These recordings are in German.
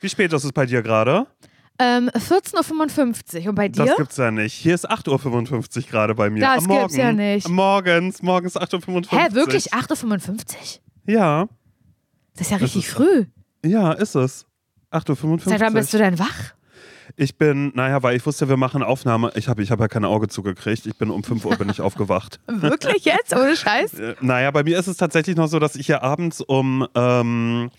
Wie spät ist es bei dir gerade? Ähm, 14.55 Uhr. Und bei dir? Das gibt's ja nicht. Hier ist 8.55 Uhr gerade bei mir. Das Am Morgen. gibt's ja nicht. Morgens, morgens 8.55 Uhr. Hä, wirklich? 8.55 Uhr? Ja. Das ist ja richtig ist- früh. Ja, ist es. 8.55 Uhr. Seit wann bist du denn wach? Ich bin, naja, weil ich wusste, wir machen Aufnahme. Ich habe ich hab ja kein Auge zugekriegt. Ich bin um 5 Uhr bin ich aufgewacht. Wirklich jetzt? Ohne Scheiß? Naja, bei mir ist es tatsächlich noch so, dass ich hier abends um ähm,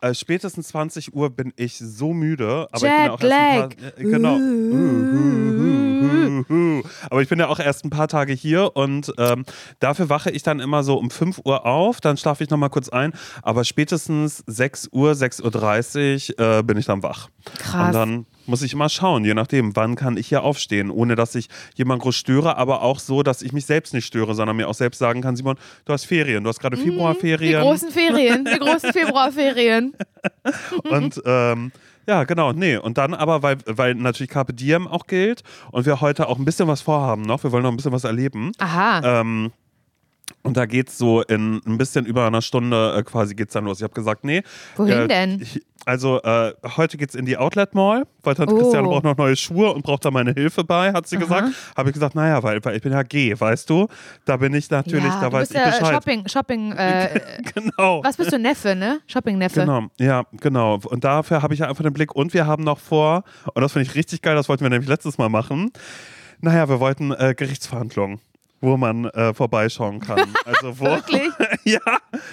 äh, spätestens 20 Uhr bin ich so müde. Aber ich bin ja auch erst ein paar, äh, genau. Uh, uh, uh, uh. Aber ich bin ja auch erst ein paar Tage hier und ähm, dafür wache ich dann immer so um 5 Uhr auf, dann schlafe ich nochmal kurz ein, aber spätestens 6 Uhr, 6.30 Uhr äh, bin ich dann wach. Krass. Und dann muss ich immer schauen, je nachdem, wann kann ich hier aufstehen, ohne dass ich jemand groß störe, aber auch so, dass ich mich selbst nicht störe, sondern mir auch selbst sagen kann, Simon, du hast Ferien, du hast gerade Mhm. Die Februarferien. großen Ferien, die großen Februarferien. Und ähm, ja, genau, nee. Und dann aber, weil, weil natürlich Carpe Diem auch gilt und wir heute auch ein bisschen was vorhaben noch, wir wollen noch ein bisschen was erleben. Aha. Ähm, und da geht's so in ein bisschen über einer Stunde äh, quasi geht's dann los. Ich habe gesagt, nee. Wohin äh, denn? Ich, also äh, heute geht's in die Outlet Mall, weil Tante Oh. Christiane braucht noch neue Schuhe und braucht da meine Hilfe bei, hat sie Aha. gesagt. Habe ich gesagt, naja, weil, weil ich bin ja G, weißt du? Da bin ich natürlich, ja, da du weiß bist ich ja Bescheid. Shopping, Shopping, äh, Genau. was bist du, Neffe, ne? Shopping-Neffe. Genau, ja, genau. Und dafür habe ich ja einfach den Blick. Und wir haben noch vor, und das finde ich richtig geil, das wollten wir nämlich letztes Mal machen. Naja, wir wollten äh, Gerichtsverhandlungen, wo man äh, vorbeischauen kann. Also wo, Wirklich? ja,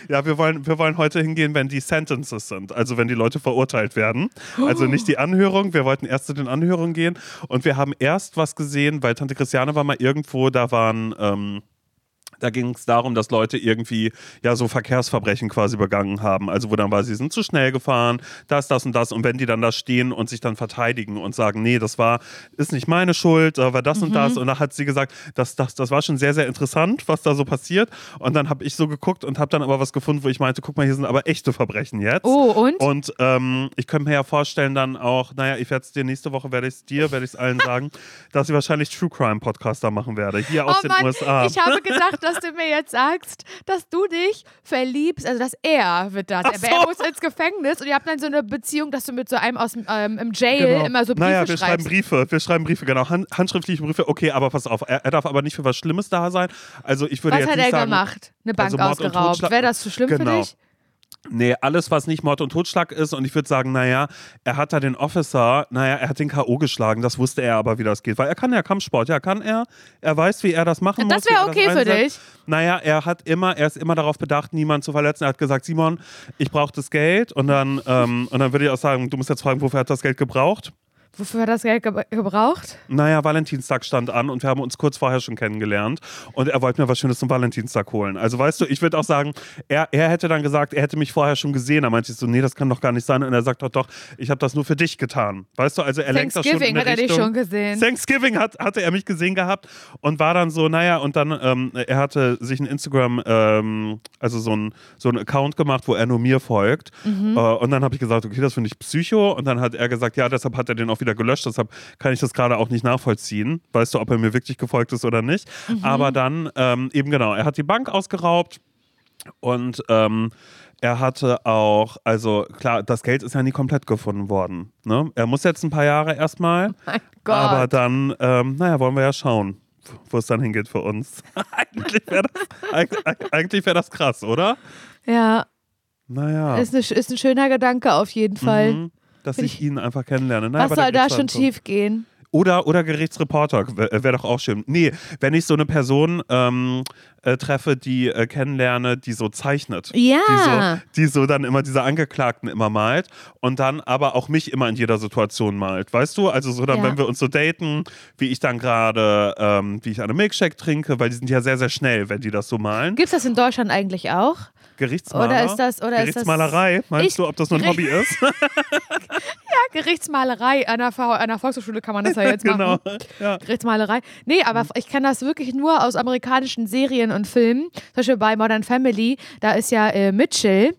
ja, wir wollen, wir wollen heute hingehen, wenn die Sentences sind, also wenn die Leute verurteilt werden. Also nicht die Anhörung, wir wollten erst zu den Anhörungen gehen und wir haben erst was gesehen, weil Tante Christiane war mal irgendwo, da waren. Ähm, da ging es darum, dass Leute irgendwie ja so Verkehrsverbrechen quasi begangen haben. Also wo dann war, sie sind zu schnell gefahren, das, das und das. Und wenn die dann da stehen und sich dann verteidigen und sagen, nee, das war, ist nicht meine Schuld, war das und das. Und da hat sie gesagt, das, das, das war schon sehr, sehr interessant, was da so passiert. Und dann habe ich so geguckt und habe dann aber was gefunden, wo ich meinte, guck mal, hier sind aber echte Verbrechen jetzt. Oh, und? Und ähm, ich könnte mir ja vorstellen dann auch, naja, ich werde es dir nächste Woche, werde ich es dir, werde ich es allen sagen, dass ich wahrscheinlich True Crime Podcaster machen werde, hier aus oh den Mann, USA. ich habe gedacht, dass du mir jetzt sagst, dass du dich verliebst, also dass er wird das. Aber er so. muss ins Gefängnis und ihr habt dann so eine Beziehung, dass du mit so einem aus dem ähm, im Jail Genau. immer so Briefe naja, wir schreiben. Briefe, wir schreiben Briefe, genau, hand, handschriftliche Briefe. Okay, aber pass auf, er, er darf aber nicht für was Schlimmes da sein. Also ich würde Was jetzt hat nicht er sagen, gemacht? Eine Bank also ausgeraubt. Wäre das zu schlimm Genau. für dich? Nee, alles, was nicht Mord und Totschlag ist. Und ich würde sagen, naja, er hat da den Officer, naja, er hat den K.O. geschlagen. Das wusste er aber, wie das geht. Weil er kann ja Kampfsport. Ja, kann er. Er weiß, wie er das machen Das muss. wie wäre er okay für dich. Naja, er hat immer, er ist immer darauf bedacht, niemanden zu verletzen. Er hat gesagt, Simon, ich brauche das Geld. Und dann, ähm, und dann würde ich auch sagen, du musst jetzt fragen, wofür hat das Geld gebraucht? Wofür hat das Geld ge gebraucht? Naja, Valentinstag stand an und wir haben uns kurz vorher schon kennengelernt und er wollte mir was Schönes zum Valentinstag holen. Also weißt du, ich würde auch sagen, er, er hätte dann gesagt, er hätte mich vorher schon gesehen. Da meinte ich so, nee, das kann doch gar nicht sein. Und er sagt doch, doch, ich habe das nur für dich getan. Weißt du, also er lenkt das schon in Thanksgiving hat er dich schon gesehen. Thanksgiving hat, hatte er mich gesehen gehabt und war dann so, naja, und dann, ähm, er hatte sich ein Instagram, ähm, also so ein, so ein Account gemacht, wo er nur mir folgt. Mhm. Äh, und dann habe ich gesagt, okay, das finde ich Psycho. Und dann hat er gesagt, ja, deshalb hat er den auch wieder gelöscht. Deshalb kann ich das gerade auch nicht nachvollziehen. Weißt du, ob er mir wirklich gefolgt ist oder nicht. Mhm. Aber dann, ähm, eben genau, er hat die Bank ausgeraubt und ähm, er hatte auch, also klar, das Geld ist ja nie komplett gefunden worden. Ne? Er muss jetzt ein paar Jahre erstmal. Gott. Aber dann, ähm, naja, wollen wir ja schauen, wo es dann hingeht für uns. eigentlich wäre das, eig- eigentlich wär das krass, oder? ja, Naja. ist, ne, ist ein schöner Gedanke auf jeden Fall. Mhm, dass Find ich ihn einfach kennenlerne. Naja, Was soll da schon schief gehen? Oder, oder Gerichtsreporter wäre wär doch auch schön. Nee, wenn ich so eine Person ähm, äh, treffe, die äh, kennenlerne, die so zeichnet. Ja. Die so, die so dann immer diese Angeklagten immer malt und dann aber auch mich immer in jeder Situation malt. Weißt du? Also so dann, Ja. wenn wir uns so daten, wie ich dann gerade, ähm, wie ich eine Milkshake trinke, weil die sind ja sehr, sehr schnell, wenn die das so malen. Gibt es das in Deutschland eigentlich auch? Gerichtsmaler. Oder ist das- oder ist das- Gerichtsmalerei. Meinst Ich- du, ob das nur ein Hobby ist? Ja, Gerichtsmalerei. An der, V- an der Volkshochschule kann man das ja jetzt genau. machen. Ja. Gerichtsmalerei. Nee, aber ich kann das wirklich nur aus amerikanischen Serien und Filmen. Zum Beispiel bei Modern Family, da ist ja äh, Mitchell.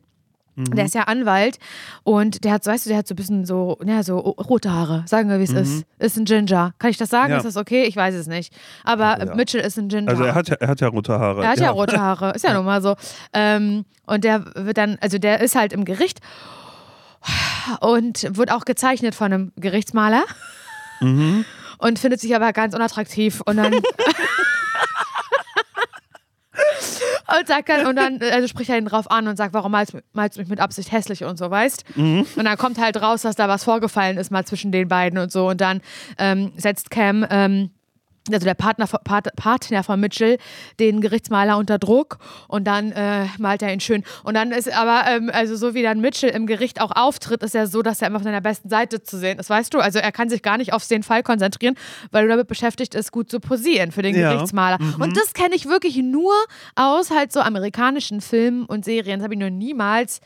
Mhm. Der ist ja Anwalt und der hat, so, weißt du, der hat so ein bisschen so, ja, so rote Haare. Sagen wir, wie es ist. Ist ein Ginger. Kann ich das sagen? Mhm. Ja. Ist das okay? Ich weiß es nicht. Aber Ja. Mitchell ist ein Ginger. Also er hat, ja, er hat ja rote Haare. Er hat ja, rote Haare, ist ja nun mal so. Ähm, und der wird dann, also der ist halt im Gericht. und wird auch gezeichnet von einem Gerichtsmaler. Mhm. Und findet sich aber ganz unattraktiv. Und dann. Und sagt dann, und dann also spricht er ihn drauf an und sagt, warum malst, malst du mich mit Absicht hässlich und so, weißt? Mhm. Und dann kommt halt raus, dass da was vorgefallen ist mal zwischen den beiden und so. Und dann ähm, setzt Cam ähm, also der Partner, Part, Partner von Mitchell, den Gerichtsmaler unter Druck und dann äh, malt er ihn schön. Und dann ist aber, ähm, also so wie dann Mitchell im Gericht auch auftritt, ist er so, dass er immer von seiner besten Seite zu sehen ist, weißt du? Also er kann sich gar nicht auf den Fall konzentrieren, weil er damit beschäftigt ist, gut zu posieren für den Ja. Gerichtsmaler. Mhm. Und das kenne ich wirklich nur aus halt so amerikanischen Filmen und Serien. Das habe ich noch niemals,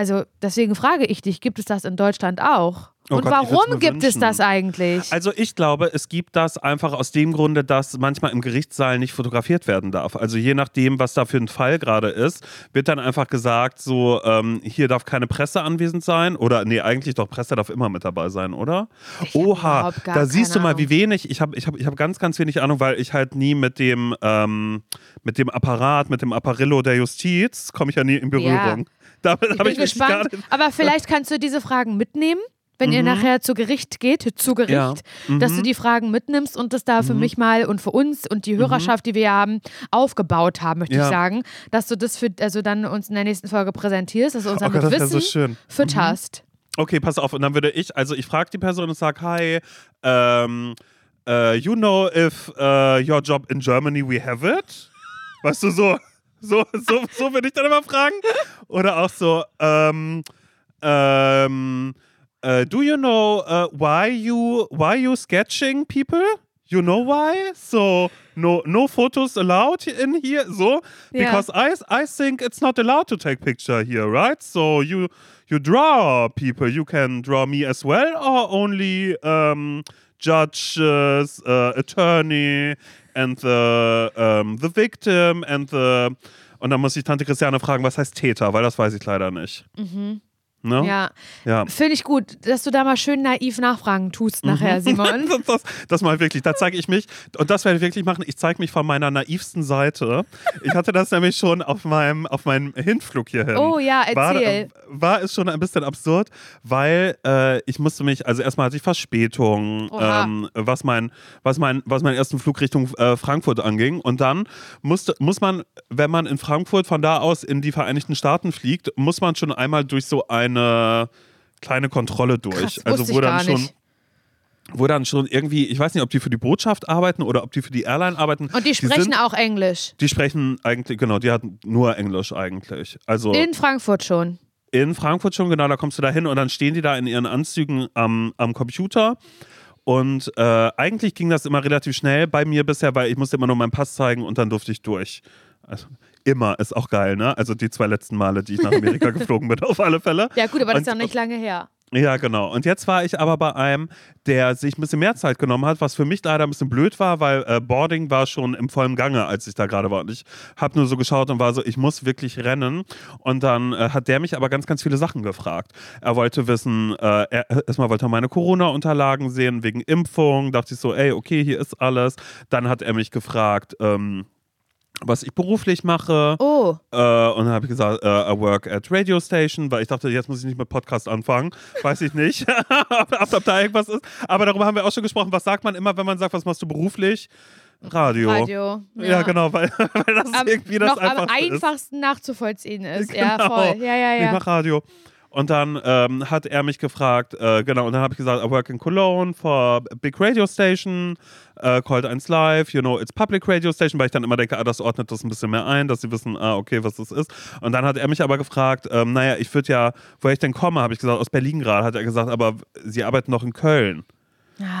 also deswegen frage ich dich, gibt es das in Deutschland auch? Oh und Gott, warum gibt es wünschen. das eigentlich? Also ich glaube, es gibt das einfach aus dem Grunde, dass manchmal im Gerichtssaal nicht fotografiert werden darf. Also je nachdem, was da für ein Fall gerade ist, wird dann einfach gesagt, so ähm, hier darf keine Presse anwesend sein oder nee, eigentlich doch Presse darf immer mit dabei sein, oder? Ich Oha, da siehst du mal, wie wenig. Ich habe ich hab, ich hab ganz, ganz wenig Ahnung, weil ich halt nie mit dem ähm, mit dem Apparat, mit dem Apparillo der Justiz komme ich ja nie in Berührung. Damit Ich bin ich gespannt, aber vielleicht kannst du diese Fragen mitnehmen, wenn ihr nachher zu Gericht geht, zu Gericht, Ja. dass Mhm. du die Fragen mitnimmst und das da für mich mal und für uns und die Hörerschaft, die wir haben, aufgebaut haben, möchte Ja. ich sagen, dass du das für, also dann uns in der nächsten Folge präsentierst, dass du uns Oh damit Gott, Wissen so fütterst. Okay, pass auf. Und dann würde ich, also ich frage die Person und sage, hi, ähm, äh, you know if uh, your job in Germany we have it? Weißt du, so, so, so, so würde ich dann immer fragen. Oder auch so, ähm, ähm, äh, do you know uh, why you why you sketching people? You know why? So no no photos allowed in here. So Ja. because I I think it's not allowed to take picture here, right? So you you draw people. You can draw me as well, or only um, judges, uh, attorney, and the um, the victim and the und dann muss ich Tante Christiane fragen, was heißt Täter, weil das weiß ich leider nicht. Ne? Ja, Ja. finde ich gut, dass du da mal schön naiv nachfragen tust nachher, Simon. Das, das, das mal wirklich, da zeige ich mich, und das werde ich wirklich machen, ich zeige mich von meiner naivsten Seite. Ich hatte das nämlich schon auf meinem, auf meinem Hinflug hierhin. Oh ja, War, erzähl. war es schon ein bisschen absurd, weil äh, ich musste mich, also erstmal hatte ich Verspätung, ähm, was, mein, was, mein, was meinen ersten Flug Richtung äh, Frankfurt anging. Und dann musste, muss man, wenn man in Frankfurt von da aus in die Vereinigten Staaten fliegt, muss man schon einmal durch so eine kleine Kontrolle durch. Krass, also wo dann schon nicht. wo dann schon irgendwie, ich weiß nicht, ob die für die Botschaft arbeiten oder ob die für die Airline arbeiten. Und die sprechen sind, auch Englisch. Die sprechen eigentlich, genau, die hatten nur Englisch eigentlich. Also in, In Frankfurt schon. Frankfurt schon, genau, da kommst du da hin und dann stehen die da in ihren Anzügen am, am Computer. Und äh, eigentlich ging das immer relativ schnell bei mir bisher, weil ich musste immer nur meinen Pass zeigen und dann durfte ich durch. Also, immer ist auch geil, ne? Also die zwei letzten Male, die ich nach Amerika geflogen bin, auf alle Fälle. Ja, gut, aber das ist ja nicht lange her. Ja, genau. Und jetzt war ich aber bei einem, der sich ein bisschen mehr Zeit genommen hat, was für mich leider ein bisschen blöd war, weil äh, Boarding war schon im vollen Gange, als ich da gerade war. Und ich habe nur so geschaut und war so, ich muss wirklich rennen. Und dann äh, hat der mich aber ganz, ganz viele Sachen gefragt. Er wollte wissen, äh, er, erstmal wollte er meine Corona-Unterlagen sehen wegen Impfung. Dachte ich so, ey, okay, hier ist alles. Dann hat er mich gefragt, ähm, was ich beruflich mache. Oh, Äh, und dann habe ich gesagt, äh, I work at Radio Station, weil ich dachte, jetzt muss ich nicht mit Podcast anfangen. Weiß ich nicht, ob, ob, da irgendwas ist. Aber darüber haben wir auch schon gesprochen. Was sagt man immer, wenn man sagt, was machst du beruflich? Radio. Radio. Ja, genau, weil, weil das Am, irgendwie das noch am Einfachste ist. einfachsten nachzuvollziehen ist. Ja, Genau. voll. Ja, ja, Ich ja. mache Radio. Und dann ähm, hat er mich gefragt, äh, genau, und dann habe ich gesagt, I work in Cologne for a big radio station, äh, called 1 Live, you know, it's public radio station, weil ich dann immer denke, ah, das ordnet das ein bisschen mehr ein, dass sie wissen, ah, okay, was das ist. Und dann hat er mich aber gefragt, ähm, naja, ich würde ja, woher ich denn komme, habe ich gesagt, aus Berlin gerade, hat er gesagt, aber sie arbeiten noch in Köln.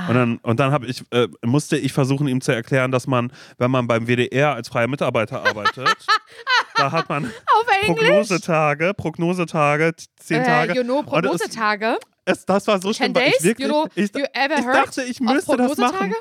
Und dann, und dann ich, äh, musste ich versuchen, ihm zu erklären, dass man, wenn man beim WDR als freier Mitarbeiter arbeitet, da hat man. Prognosetage, Prognosetage, zehn Tage. Äh, you know, Und es- Prognosetage. Es, das war so schlimm, weil ich wirklich, You know, ich, you ever ich dachte, ich müsste das machen. Prognosetage?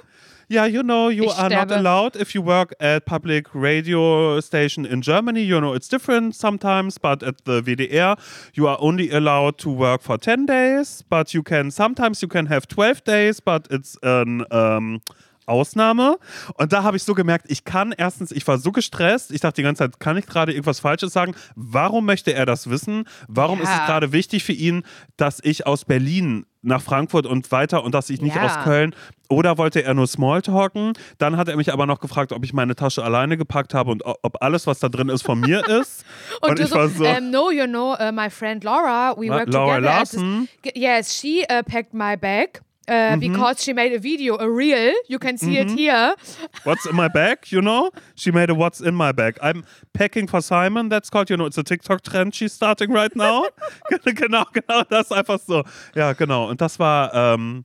Ja, you know, you Ich are not sterbe. allowed if you work at public radio station in Germany. You know, it's different sometimes, but at the WDR, you are only allowed to work for 10 days, but you can, sometimes you can have 12 days, but it's an um, Ausnahme. Und da habe ich so gemerkt, ich kann erstens, ich war so gestresst, ich dachte die ganze Zeit, kann ich gerade irgendwas Falsches sagen? Warum möchte er das wissen? Warum ist es Ja. gerade wichtig für ihn, dass ich aus Berlin nach Frankfurt und weiter und dass ich nicht Ja. aus Köln oder wollte er nur Smalltalken? Dann hat er mich aber noch gefragt, ob ich meine Tasche alleine gepackt habe und ob alles, was da drin ist, von mir ist. Und, Und du ich war so- ähm, no, you know, uh, my friend Laura, we La- work Laura together. this- Larson? Yes, she uh, packed my bag. Uh, Mhm. Because she made a video, a reel. You can see it here. What's in my bag, you know? She made a what's in my bag. I'm packing for Simon, that's called, you know, it's a TikTok trend she's starting right now. genau, genau, das ist einfach so. Ja, genau. Und das war, ähm,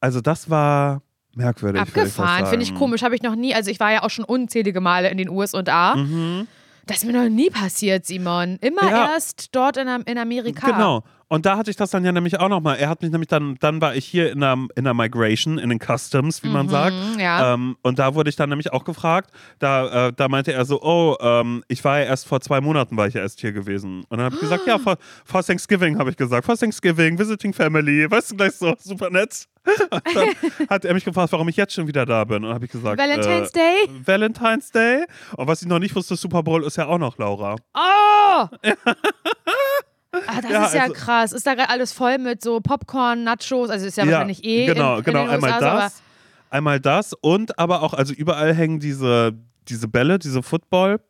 also das war merkwürdig. Abgefahren, finde ich komisch. Habe ich noch nie. Also ich war ja auch schon unzählige Male in den USA. Das ist mir noch nie passiert, Simon. Immer. Ja. erst dort in, in Amerika. Genau. Und da hatte ich das dann ja nämlich auch nochmal. Er hat mich nämlich dann, dann war ich hier in der, in der Migration, in den Customs, wie man sagt. Mhm, ja. Ähm, und da wurde ich dann nämlich auch gefragt. Da, äh, da meinte er so, oh, ähm, ich war ja erst vor zwei Monaten war ich ja erst hier gewesen. Und dann habe ich gesagt, ja, vor, vor Thanksgiving habe ich gesagt. Vor Thanksgiving, Visiting Family. Weißt du, gleich so, super nett. Und dann hat er mich gefragt, warum ich jetzt schon wieder da bin. Und habe ich gesagt, Valentine's äh, Day? Valentine's Day. Und was ich noch nicht wusste, Super Bowl ist ja auch noch Laura. Oh! Ah, das Ja, ist ja also- krass. Ist da gerade alles voll mit so Popcorn, Nachos? Also ist ja, wahrscheinlich eh genau, in, in genau. den einmal USA das, einmal das und aber auch, also überall hängen diese, diese Bälle, diese Football,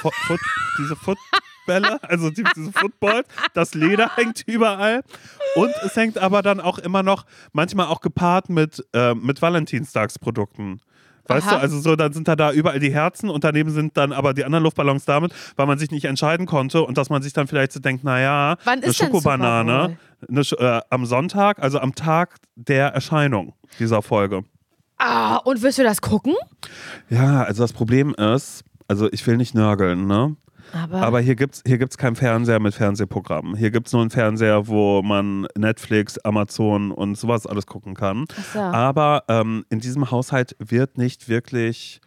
Fo Foot, diese Footbälle, also die, diese Football, das Leder hängt überall und es hängt aber dann auch immer noch, manchmal auch gepaart mit, äh, mit Valentinstagsprodukten. Weißt Aha. du, also so, dann sind da, da überall die Herzen und daneben sind dann aber die anderen Luftballons damit, weil man sich nicht entscheiden konnte und dass man sich dann vielleicht so denkt, naja, Wann eine Schokobanane, eine, äh, am Sonntag, also am Tag der Erscheinung dieser Folge. Ah, und wirst du das gucken? Ja, also das Problem ist, also ich will nicht nörgeln, ne? Aber, Aber hier gibt's hier gibt's keinen Fernseher mit Fernsehprogrammen. Hier gibt's nur einen Fernseher, wo man Netflix, Amazon und sowas alles gucken kann. so. Aber ähm, in diesem Haushalt wird nicht wirklich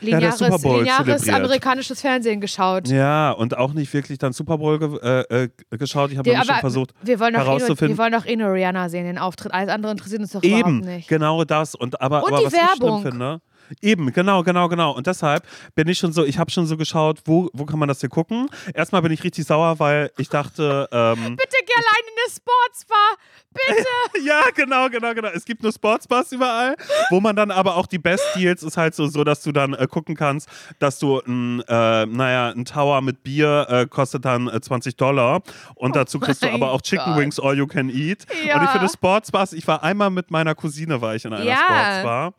lineares, Bowl lineares amerikanisches Fernsehen geschaut. ja und auch nicht wirklich dann Super Bowl ge äh, äh, geschaut. Ich habe schon versucht wir wollen, eh herauszufinden. wir wollen doch eh nur Rihanna sehen, den Auftritt. Alles andere interessiert uns doch überhaupt Eben, nicht. genau das. Und aber, Und aber die was ich Werbung. schlimm finde. Eben, genau, genau, genau. Und deshalb bin ich schon so, ich habe schon so geschaut, wo, wo kann man das hier gucken? Erstmal bin ich richtig sauer, weil ich dachte, ähm, Bitte geh allein in eine Sportsbar. Bitte. ja, genau, genau, genau. Es gibt nur Sportsbars überall, wo man dann aber auch die Best Deals ist halt so, so dass du dann äh, gucken kannst, dass du ein, äh, naja, ein Tower mit Bier äh, kostet dann äh, 20 Dollar und dazu kriegst du Oh aber auch Chicken Gott. Wings all you can eat. Ja. Und ich finde Sportsbars, ich war einmal mit meiner Cousine, war ich in einer Ja. Sportsbar.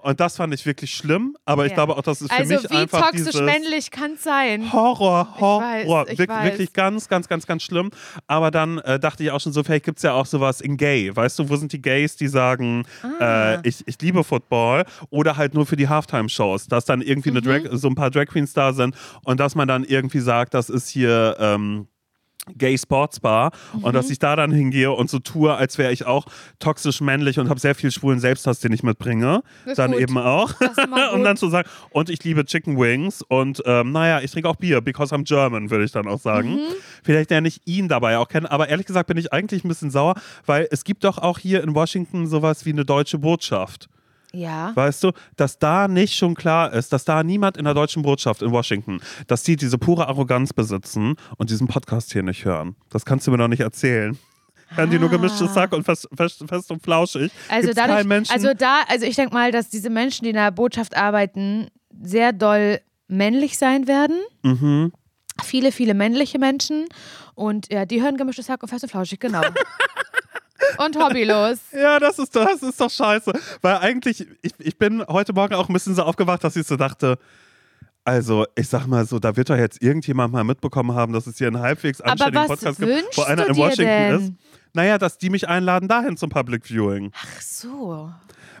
Und das fand ich wirklich schlimm, aber ich Ja. glaube auch, das ist für Also mich wie einfach toxisch dieses männlich kann es sein? Horror, Horror. weiß, ich Wir, weiß. Wirklich ganz, ganz, ganz, ganz schlimm. Aber dann äh, dachte ich auch schon so, vielleicht gibt es ja auch sowas in Gay. Weißt du, wo sind die Gays, die sagen, Ah. äh, ich, ich liebe Football oder halt nur für die Halftime-Shows, dass dann irgendwie eine Mhm. Drag, so ein paar Drag Queens da sind und dass man dann irgendwie sagt, das ist hier. Ähm, Gay Sports Bar und Mhm. dass ich da dann hingehe und so tue, als wäre ich auch toxisch männlich und habe sehr viel schwulen Selbsthass, den ich mitbringe. Dann gut. eben auch. Und dann zu sagen, und ich liebe Chicken Wings und ähm, naja, ich trinke auch Bier, because I'm German, würde ich dann auch sagen. Mhm. Vielleicht lerne ich ihn dabei auch kennen, aber ehrlich gesagt bin ich eigentlich ein bisschen sauer, weil es gibt doch auch hier in Washington sowas wie eine deutsche Botschaft. Ja. Weißt du, dass da nicht schon klar ist, dass da niemand in der deutschen Botschaft in Washington, dass die diese pure Arroganz besitzen und diesen Podcast hier nicht hören. Das kannst du mir doch nicht erzählen. Hören die nur gemischtes Sack und fest, fest, fest und flauschig. Ah. Also Gibt's dadurch, Menschen, also da, also ich denke mal, dass diese Menschen, die in der Botschaft arbeiten, sehr doll männlich sein werden. Mhm. Viele, viele männliche Menschen. Und ja, die hören gemischtes Hack und fest und flauschig, genau. und hobbylos. Ja, das ist, das ist doch scheiße. Weil eigentlich, ich, ich bin heute Morgen auch ein bisschen so aufgewacht, dass ich so dachte, also ich sag mal so, da wird doch jetzt irgendjemand mal mitbekommen haben, dass es hier einen halbwegs anständigen Podcast gibt, wo einer in Washington denn? ist. Naja, dass die mich einladen dahin zum Public Viewing. Ach so.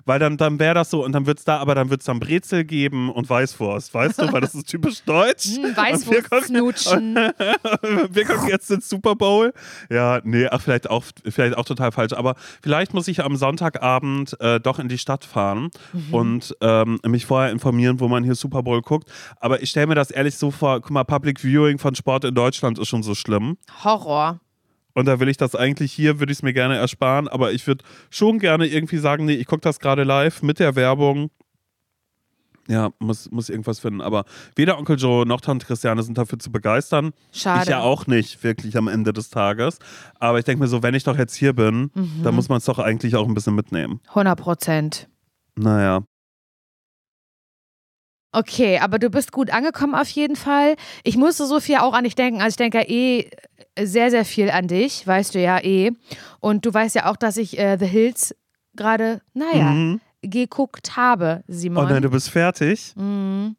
Weil dann, dann wäre das so und dann wird es da, aber dann wird es dann Brezel geben und Weißwurst, weißt du, weil das ist typisch deutsch. Hm, Und wir Weißwurst gucken- snutschen. wir gucken jetzt den Super Bowl. Ja, nee, ach, vielleicht auch, vielleicht auch total falsch. Aber vielleicht muss ich am Sonntagabend äh, doch in die Stadt fahren Mhm. und ähm, mich vorher informieren, wo man hier Super Bowl guckt. Aber ich stelle mir das ehrlich so vor, guck mal, Public Viewing von Sport in Deutschland ist schon so schlimm. Horror. Und da will ich das eigentlich hier, würde ich es mir gerne ersparen, aber ich würde schon gerne irgendwie sagen, nee, ich gucke das gerade live mit der Werbung. Ja, muss, muss irgendwas finden. Aber weder Onkel Joe noch Tante Christiane sind dafür zu begeistern. Schade. Ich ja auch nicht, wirklich am Ende des Tages. Aber ich denke mir so, wenn ich doch jetzt hier bin, Mhm. dann muss man es doch eigentlich auch ein bisschen mitnehmen. 100 Prozent. Naja. Okay, aber du bist gut angekommen auf jeden Fall. Ich musste so viel auch an dich denken. Also ich denke ja eh sehr, sehr viel an dich, weißt du ja eh. Und du weißt ja auch, dass ich äh, The Hills gerade, naja, Mhm. geguckt habe, Oh Simon. nein, du bist fertig. Mhm.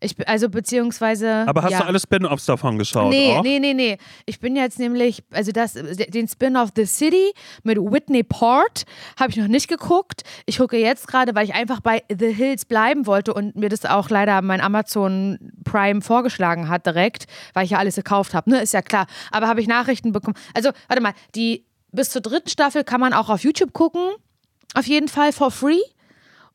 Ich, bin- also beziehungsweise. Aber hast ja. du alle Spin-Offs davon geschaut? Nee, auch? nee, nee, nee. Ich bin jetzt nämlich, also das, den Spin-off The City mit Whitney Port habe ich noch nicht geguckt. Ich gucke jetzt gerade, weil ich einfach bei The Hills bleiben wollte und mir das auch leider mein Amazon Prime vorgeschlagen hat direkt, weil ich ja alles gekauft habe, ne? Ist ja klar. Aber habe ich Nachrichten bekommen. Also, warte mal, die bis zur dritten Staffel kann man auch auf YouTube gucken. Auf jeden Fall for free.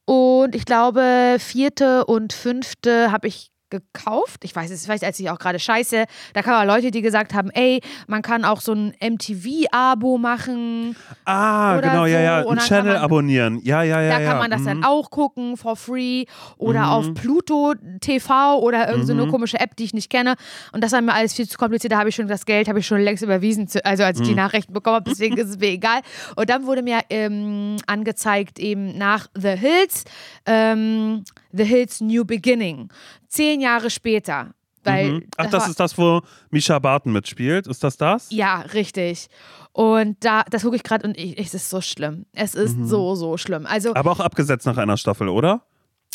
Und ich glaube, vierte und fünfte habe ich gekauft. Ich weiß es, vielleicht als ich auch gerade scheiße. Da kamen Leute, die gesagt haben, ey, man kann auch so ein MTV-Abo machen. Ah, genau, ja, so. ja. Und Ein Channel man- abonnieren. Ja, ja, ja. Da ja. kann man das mhm. dann auch gucken, for free. Oder Mhm. auf Pluto TV oder irgendeine so Mhm. komische App, die ich nicht kenne. Und das war mir alles viel zu kompliziert. Da habe ich schon das Geld, habe ich schon längst überwiesen, zu, also als ich Mhm. die Nachrichten bekommen habe. Deswegen ist es mir egal. Und dann wurde mir ähm, angezeigt, eben nach The Hills, ähm, The Hills New Beginning. Zehn Jahre später. Weil Mhm. Ach, das ist das, wo Misha Barton mitspielt. Ist das das? ja, richtig. Und da, das gucke ich gerade und ich, es ist so schlimm. Es ist Mhm. so, so schlimm. Also, Aber auch abgesetzt nach einer Staffel, oder?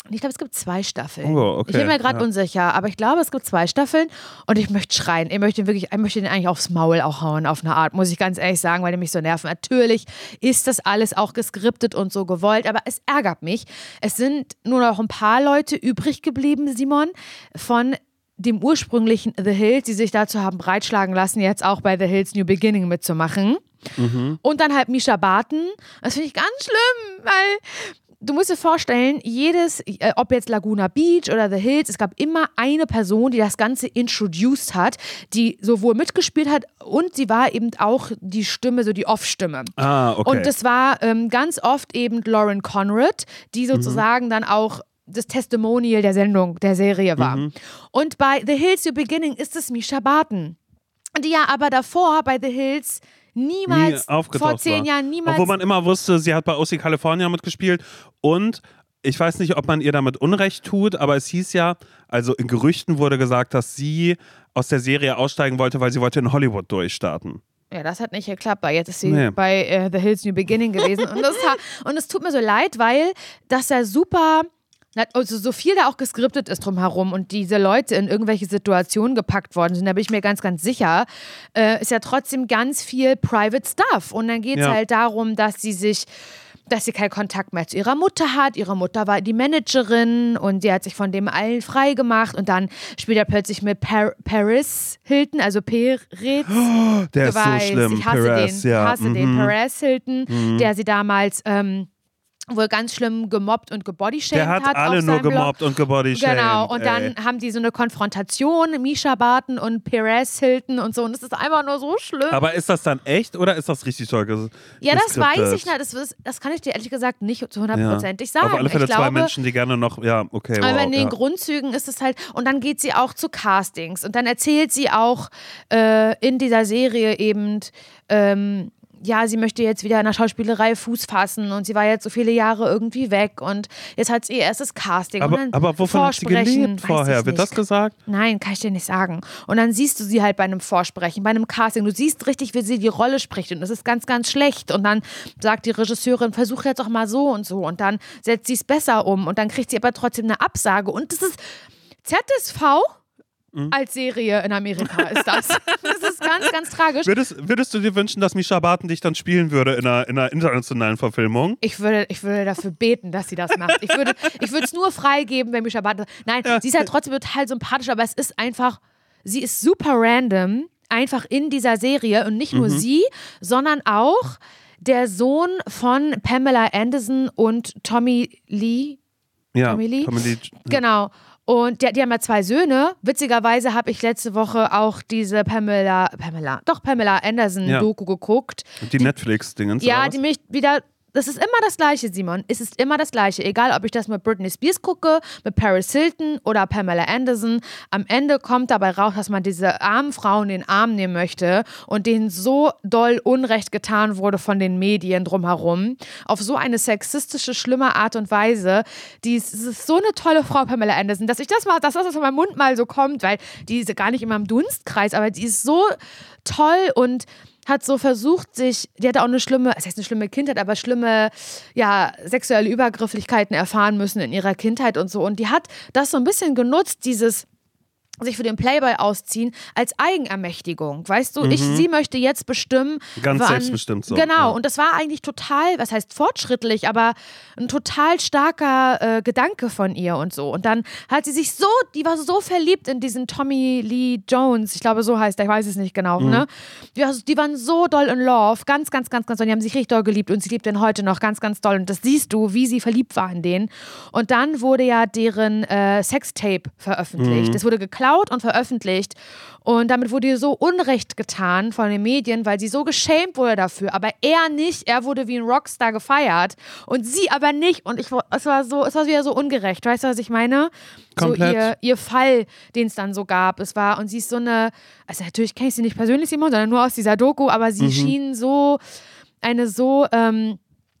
Ich glaube, es gibt zwei Staffeln. Oh, okay, Ich bin mir gerade ja. unsicher, aber ich glaube, es gibt zwei Staffeln und ich möchte schreien. Ich möchte ihn wirklich, ich möchte ihn eigentlich aufs Maul auch hauen, auf eine Art, muss ich ganz ehrlich sagen, weil die mich so nerven. Natürlich ist das alles auch geskriptet und so gewollt, aber es ärgert mich. Es sind nur noch ein paar Leute übrig geblieben, Simon, von dem ursprünglichen The Hills, die sich dazu haben breitschlagen lassen, jetzt auch bei The Hills New Beginning mitzumachen. Und dann halt Misha Barton. Das finde ich ganz schlimm, weil du musst dir vorstellen, jedes, äh, ob jetzt Laguna Beach oder The Hills, es gab immer eine Person, die das Ganze introduced hat, die sowohl mitgespielt hat und sie war eben auch die Stimme, so die Off-Stimme. Ah, okay. Und das war ähm, ganz oft eben Lauren Conrad, die sozusagen dann auch das Testimonial der Sendung, der Serie war. Und bei The Hills New Beginning ist es Misha Barton, die ja aber davor bei The Hills niemals, Nie vor zehn war. Jahren niemals Obwohl man immer wusste, sie hat bei OC California mitgespielt und ich weiß nicht, ob man ihr damit Unrecht tut, aber es hieß ja, also in Gerüchten wurde gesagt, dass sie aus der Serie aussteigen wollte, weil sie wollte in Hollywood durchstarten. Ja, das hat nicht geklappt, weil jetzt ist sie Nee. bei äh, The Hills New Beginning gewesen. Und, das, ha- und es tut mir so leid, weil das ja super, also so viel da auch geskriptet ist drumherum und diese Leute in irgendwelche Situationen gepackt worden sind, da bin ich mir ganz, ganz sicher, äh, ist ja trotzdem ganz viel Private Stuff. Und dann geht es Ja. halt darum, dass sie sich dass sie keinen Kontakt mehr zu ihrer Mutter hat. Ihre Mutter war die Managerin und die hat sich von dem allen frei gemacht und dann spielt er plötzlich mit Par Paris Hilton, also Peretz. Der Du ist so schlimm. ich hasse Perez, den, ja. hasse den mhm. Perez Hilton, der sie damals ähm, wohl ganz schlimm gemobbt und gebodyshamed Der hat hat. alle nur Blog. gemobbt und gebodyshamed. Genau, und dann ey. haben die so eine Konfrontation, Misha Barton und Perez Hilton und so. Und das ist einfach nur so schlimm. Aber ist das dann echt oder ist das richtig toll? ges- ja, das weiß ich nicht. Das, ist- das kann ich dir ehrlich gesagt nicht zu hundertprozentig sagen. Auf alle Fälle ich zwei glaube, Menschen, die gerne noch, ja, okay, aber wow, in den ja. Grundzügen ist es halt, und dann geht sie auch zu Castings und dann erzählt sie auch äh, in dieser Serie eben, ähm, ja, sie möchte jetzt wieder in der Schauspielerei Fuß fassen und sie war jetzt so viele Jahre irgendwie weg und jetzt hat sie ihr erstes Casting. aber, aber wovon hat sie gelebt vorher? Wird das gesagt? Nein, kann ich dir nicht sagen. Und dann siehst du sie halt bei einem Vorsprechen, bei einem Casting. Du siehst richtig, wie sie die Rolle spricht und das ist ganz, ganz schlecht. Und dann sagt die Regisseurin, versuch jetzt auch mal so und so. Und dann setzt sie es besser um und dann kriegt sie aber trotzdem eine Absage. Und das ist ZSV Mhm. als Serie in Amerika ist das. das ist ganz, ganz tragisch. Würdest, würdest du dir wünschen, dass Misha Barton dich dann spielen würde in einer, in einer internationalen Verfilmung? Ich würde, ich würde dafür beten, dass sie das macht. Ich würde ich es nur freigeben, wenn Misha Barton. Nein, sie ist halt trotzdem total sympathisch, aber es ist einfach, sie ist super random, einfach in dieser Serie und nicht nur sie, sondern auch der Sohn von Pamela Anderson und Tommy Lee. Ja, Tommy Lee? Tommy Lee. Genau. Und die, die haben ja zwei Söhne. Witzigerweise habe ich letzte Woche auch diese Pamela, Pamela, doch Pamela Anderson-Doku ja. geguckt. Die, die Netflix-Dingens. Ja, die mich wieder das ist immer das Gleiche, Simon. Es ist immer das Gleiche. Egal, ob ich das mit Britney Spears gucke, mit Paris Hilton oder Pamela Anderson. Am Ende kommt dabei raus, dass man diese armen Frauen in den Arm nehmen möchte und denen so doll Unrecht getan wurde von den Medien drumherum. Auf so eine sexistische, schlimme Art und Weise. Die ist, ist so eine tolle Frau, Pamela Anderson, dass ich das mal, dass das aus meinem Mund mal so kommt, weil die ist gar nicht in meinem Dunstkreis, aber die ist so toll und hat so versucht, sich, die hatte auch eine schlimme, es heißt eine schlimme Kindheit, aber schlimme, ja, sexuelle Übergrifflichkeiten erfahren müssen in ihrer Kindheit und so. Und die hat das so ein bisschen genutzt, dieses sich für den Playboy ausziehen als Eigenermächtigung. Weißt du, mhm. ich, sie möchte jetzt bestimmen. Ganz wann, selbstbestimmt so. Genau, ja. und das war eigentlich total, was heißt fortschrittlich, aber ein total starker äh, Gedanke von ihr und so. Und dann hat sie sich so, die war so verliebt in diesen Tommy Lee Jones, ich glaube, so heißt er, ich weiß es nicht genau, mhm. ne? Die, die, waren so doll in Love, ganz, ganz, ganz, ganz doll. Die haben sich richtig doll geliebt und sie liebt ihn heute noch ganz, ganz doll. Und das siehst du, wie sie verliebt war in den. Und dann wurde ja deren äh, Sextape veröffentlicht. Es mhm. wurde geklaut geklaut und veröffentlicht. Und damit wurde ihr so Unrecht getan von den Medien, weil sie so geschämt wurde dafür. Aber er nicht. Er wurde wie ein Rockstar gefeiert und sie aber nicht. Und ich, es war so, es war wieder so ungerecht. Weißt du, was ich meine? Komplett. So ihr, ihr Fall, den es dann so gab. Es war, und sie ist so eine, also natürlich kenne ich sie nicht persönlich, Simon, sondern nur aus dieser Doku, aber sie mhm. schien so, eine so, ähm,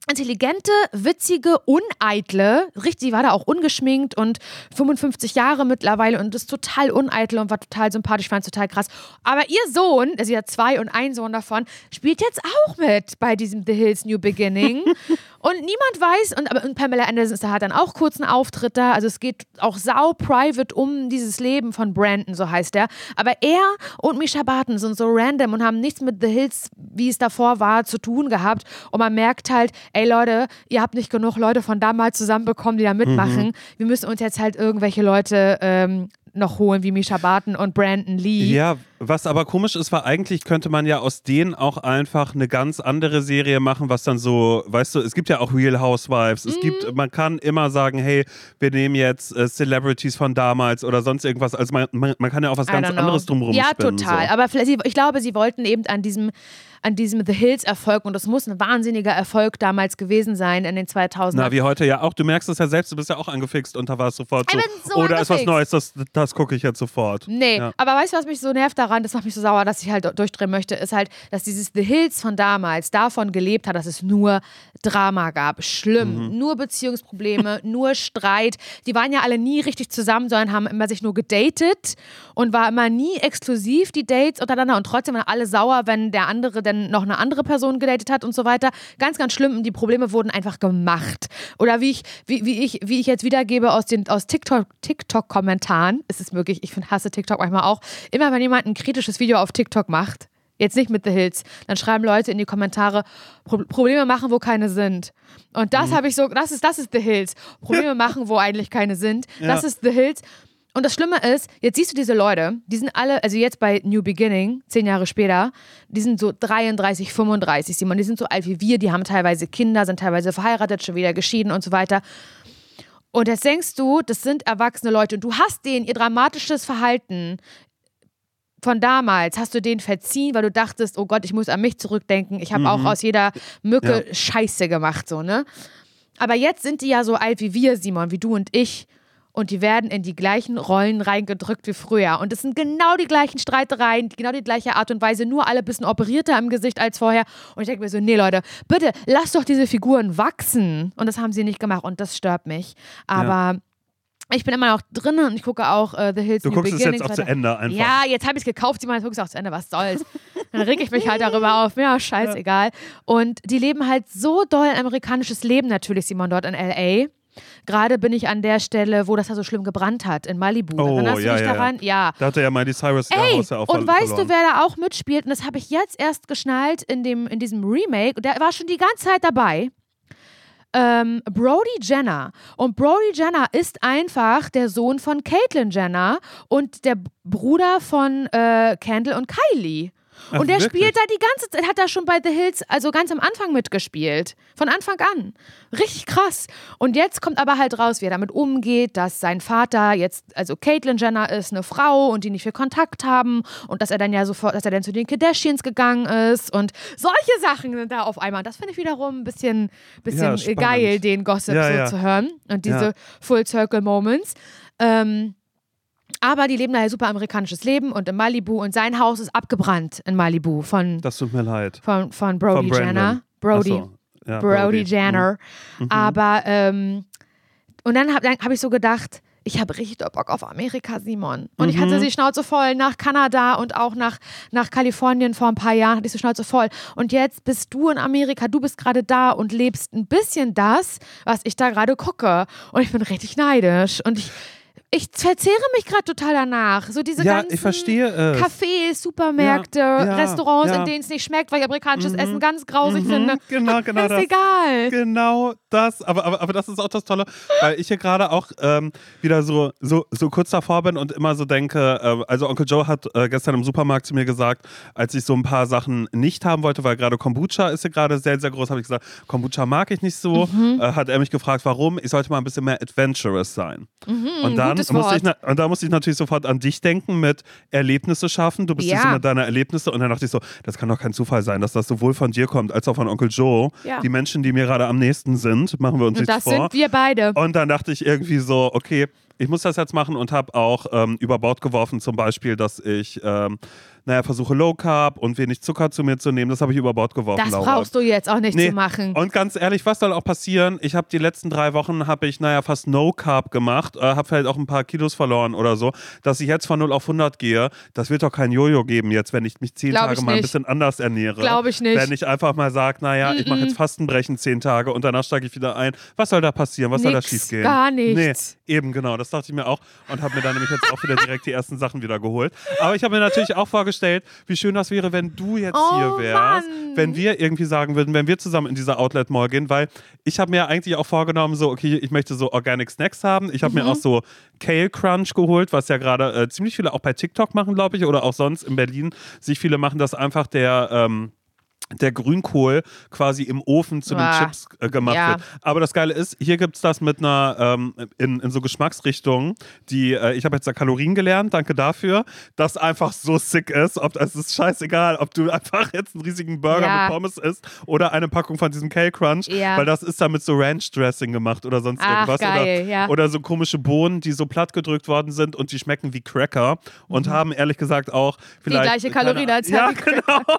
intelligente, witzige, uneitle, richtig, sie war da auch ungeschminkt und 55 Jahre mittlerweile und ist total uneitel und war total sympathisch, fand es total krass. Aber ihr Sohn, also ja zwei und ein Sohn davon, spielt jetzt auch mit bei diesem The Hills New Beginning. und niemand weiß, und, und Pamela Anderson ist da hat dann auch kurz einen Auftritt da, also es geht auch sau private um dieses Leben von Brandon, so heißt er. Aber er und Misha Barton sind so random und haben nichts mit The Hills, wie es davor war, zu tun gehabt. Und man merkt halt, ey Leute, ihr habt nicht genug Leute von damals zusammenbekommen, die da mitmachen. Mhm. Wir müssen uns jetzt halt irgendwelche Leute ähm, noch holen, wie Misha Barton und Brandon Lee. Ja, was aber komisch ist, war eigentlich könnte man ja aus denen auch einfach eine ganz andere Serie machen, was dann so, weißt du, es gibt ja auch Real Housewives. Es mm. gibt, man kann immer sagen, hey, wir nehmen jetzt äh, Celebrities von damals oder sonst irgendwas. Also man, man, man kann ja auch was ganz anderes drumherum Ja, spinnen, total. So. Aber ich glaube, sie wollten eben an diesem an diesem The Hills Erfolg und das muss ein wahnsinniger Erfolg damals gewesen sein in den 2000ern. Na, wie heute ja auch. Du merkst es ja selbst, du bist ja auch angefixt und da war es sofort so. so Oder oh, ist was Neues, das, das gucke ich jetzt sofort. Nee, ja. aber weißt du, was mich so nervt daran, das macht mich so sauer, dass ich halt durchdrehen möchte, ist halt, dass dieses The Hills von damals davon gelebt hat, dass es nur Drama gab. Schlimm. Mhm. Nur Beziehungsprobleme, nur Streit. Die waren ja alle nie richtig zusammen, sondern haben immer sich nur gedatet und war immer nie exklusiv die Dates untereinander und trotzdem waren alle sauer, wenn der andere dann noch eine andere Person gedatet hat und so weiter. Ganz, ganz schlimm. Die Probleme wurden einfach gemacht. Oder wie ich, wie, wie ich, wie ich jetzt wiedergebe aus den aus TikTok, TikTok-Kommentaren, ist es möglich, ich find, hasse TikTok manchmal auch, immer wenn jemand ein kritisches Video auf TikTok macht, jetzt nicht mit The Hills, dann schreiben Leute in die Kommentare, Pro Probleme machen, wo keine sind. Und das mhm. habe ich so, das ist, das ist The Hills. Probleme machen, wo eigentlich keine sind. Das ja. ist The Hills. Und das Schlimme ist, jetzt siehst du diese Leute, die sind alle, also jetzt bei New Beginning, zehn Jahre später, die sind so 33, 35, Simon, die sind so alt wie wir, die haben teilweise Kinder, sind teilweise verheiratet, schon wieder geschieden und so weiter. Und jetzt denkst du, das sind erwachsene Leute und du hast denen ihr dramatisches Verhalten von damals, hast du denen verziehen, weil du dachtest, oh Gott, ich muss an mich zurückdenken, ich habe mhm. auch aus jeder Mücke ja. Scheiße gemacht, so, ne? Aber jetzt sind die ja so alt wie wir, Simon, wie du und ich und die werden in die gleichen Rollen reingedrückt wie früher. Und es sind genau die gleichen Streitereien, genau die gleiche Art und Weise, nur alle ein bisschen operierter im Gesicht als vorher. Und ich denke mir so, nee Leute, bitte lasst doch diese Figuren wachsen. Und das haben sie nicht gemacht und das stört mich. Aber ja. Ich bin immer noch drin und ich gucke auch uh, The Hills Du New guckst Beginnings es jetzt auch zu Ende einfach. Ja, jetzt habe ich es gekauft, ich gucke es auch zu Ende, was soll's. Dann reg ich mich halt darüber auf, ja, scheißegal. Ja. Und die leben halt so doll ein amerikanisches Leben natürlich, Simon, dort in L.A., Gerade bin ich an der Stelle, wo das ja so schlimm gebrannt hat, in Malibu. Oh, Erinnerst ja, du dich ja, daran? Ja. Da hatte ja Miley Cyrus Ey, ihr Haus ja auch Und weißt verloren. du, wer da auch mitspielt? Und das habe ich jetzt erst geschnallt in, dem, in diesem Remake. Der war schon die ganze Zeit dabei. Ähm, Brody Jenner. Und Brody Jenner ist einfach der Sohn von Caitlyn Jenner und der Bruder von äh, Kendall und Kylie. Ach, und der wirklich? spielt da die ganze Zeit, hat da schon bei The Hills, also ganz am Anfang mitgespielt. Von Anfang an. Richtig krass. Und jetzt kommt aber halt raus, wie er damit umgeht, dass sein Vater jetzt, also Caitlyn Jenner ist eine Frau und die nicht viel Kontakt haben und dass er dann ja sofort, dass er dann zu den Kardashians gegangen ist und solche Sachen sind da auf einmal. Das finde ich wiederum ein bisschen, bisschen Ja, geil, den Gossip Ja, so ja. zu hören und diese. Full Circle Moments. Ähm, aber die leben da ja super amerikanisches Leben und in Malibu und sein Haus ist abgebrannt in Malibu von, Das tut mir leid. von, von Brody Von. Jenner. Brody. So. Ja, Brody Mhm. Jenner. Aber, ähm, und dann habe hab ich so gedacht, ich habe richtig Bock auf Amerika, Simon. Und ich Mhm. hatte die Schnauze voll nach Kanada und auch nach, nach Kalifornien vor ein paar Jahren hatte ich die Schnauze voll. Und jetzt bist du in Amerika, du bist gerade da und lebst ein bisschen das, was ich da gerade gucke. Und ich bin richtig neidisch. Und ich, ich verzehre mich gerade total danach. So diese Ja, ganzen ich verstehe es. Cafés, Supermärkte, Ja, ja, Restaurants, in denen es nicht schmeckt, weil ich amerikanisches Mhm. Essen ganz grausig Mhm, finde. Genau, genau ist das. egal. Genau das, aber, aber, aber das ist auch das Tolle, weil ich hier gerade auch ähm, wieder so, so, so kurz davor bin und immer so denke, äh, also Onkel Joe hat äh, gestern im Supermarkt zu mir gesagt, als ich so ein paar Sachen nicht haben wollte, weil gerade Kombucha ist ja gerade sehr, sehr groß, habe ich gesagt, Kombucha mag ich nicht so, Mhm. äh, hat er mich gefragt, warum, ich sollte mal ein bisschen mehr adventurous sein. und, dann Mhm, gutes Wort. ich, und da musste ich natürlich sofort an dich denken mit Erlebnisse schaffen, du bist Ja. so mit deiner Erlebnisse und dann dachte ich so, das kann doch kein Zufall sein, dass das sowohl von dir kommt, als auch von Onkel Joe, Ja. die Menschen, die mir gerade am nächsten sind, machen wir uns Und nichts das vor. sind wir beide. Und dann dachte ich irgendwie so, okay, ich muss das jetzt machen und habe auch ähm, über Bord geworfen, zum Beispiel, dass ich, ähm, naja, versuche Low Carb und wenig Zucker zu mir zu nehmen. Das habe ich über Bord geworfen, Das Laura. brauchst du jetzt auch nicht Nee. zu machen. Und ganz ehrlich, was soll auch passieren? Ich habe die letzten drei Wochen, habe ich, naja, fast No Carb gemacht, äh, habe vielleicht auch ein paar Kilos verloren oder so. Dass ich jetzt von 0 auf 100 gehe, das wird doch kein Jojo geben jetzt, wenn ich mich zehn Glaub Tage mal ein bisschen anders ernähre. Glaub ich nicht. Wenn ich einfach mal sage, naja, ich mache jetzt Fastenbrechen zehn Tage und danach steige ich wieder ein. Was soll da passieren? Was soll da Nix, schief gehen? gar nichts. Nee, eben genau, das dachte ich mir auch und habe mir dann nämlich jetzt auch wieder direkt die ersten Sachen wieder geholt. Aber ich habe mir natürlich auch vorgestellt, wie schön das wäre, wenn du jetzt Oh, hier wärst, Mann. wenn wir irgendwie sagen würden, wenn wir zusammen in dieser Outlet Mall gehen, weil ich habe mir eigentlich auch vorgenommen, so, okay, ich möchte so Organic Snacks haben. Ich habe Mhm. mir auch so Kale Crunch geholt, was ja gerade äh, ziemlich viele auch bei TikTok machen, glaube ich, oder auch sonst in Berlin sich viele machen, dass einfach der. Ähm, der Grünkohl quasi im Ofen zu Ah, den Chips äh, gemacht ja. wird. Aber das Geile ist, hier gibt es das mit einer, ähm, in, in so Geschmacksrichtungen, die, äh, ich habe jetzt da Kalorien gelernt, danke dafür, das einfach so sick ist. Ob, es ist scheißegal, ob du einfach jetzt einen riesigen Burger Ja. mit Pommes isst oder eine Packung von diesem Kale Crunch, Ja. weil das ist da mit so Ranch Dressing gemacht oder sonst Ach, irgendwas. geil, oder, oder so komische Bohnen, die so platt gedrückt worden sind und die schmecken wie Cracker und haben ehrlich gesagt auch vielleicht. Mhm. gleiche Kalorien als Ja, genau.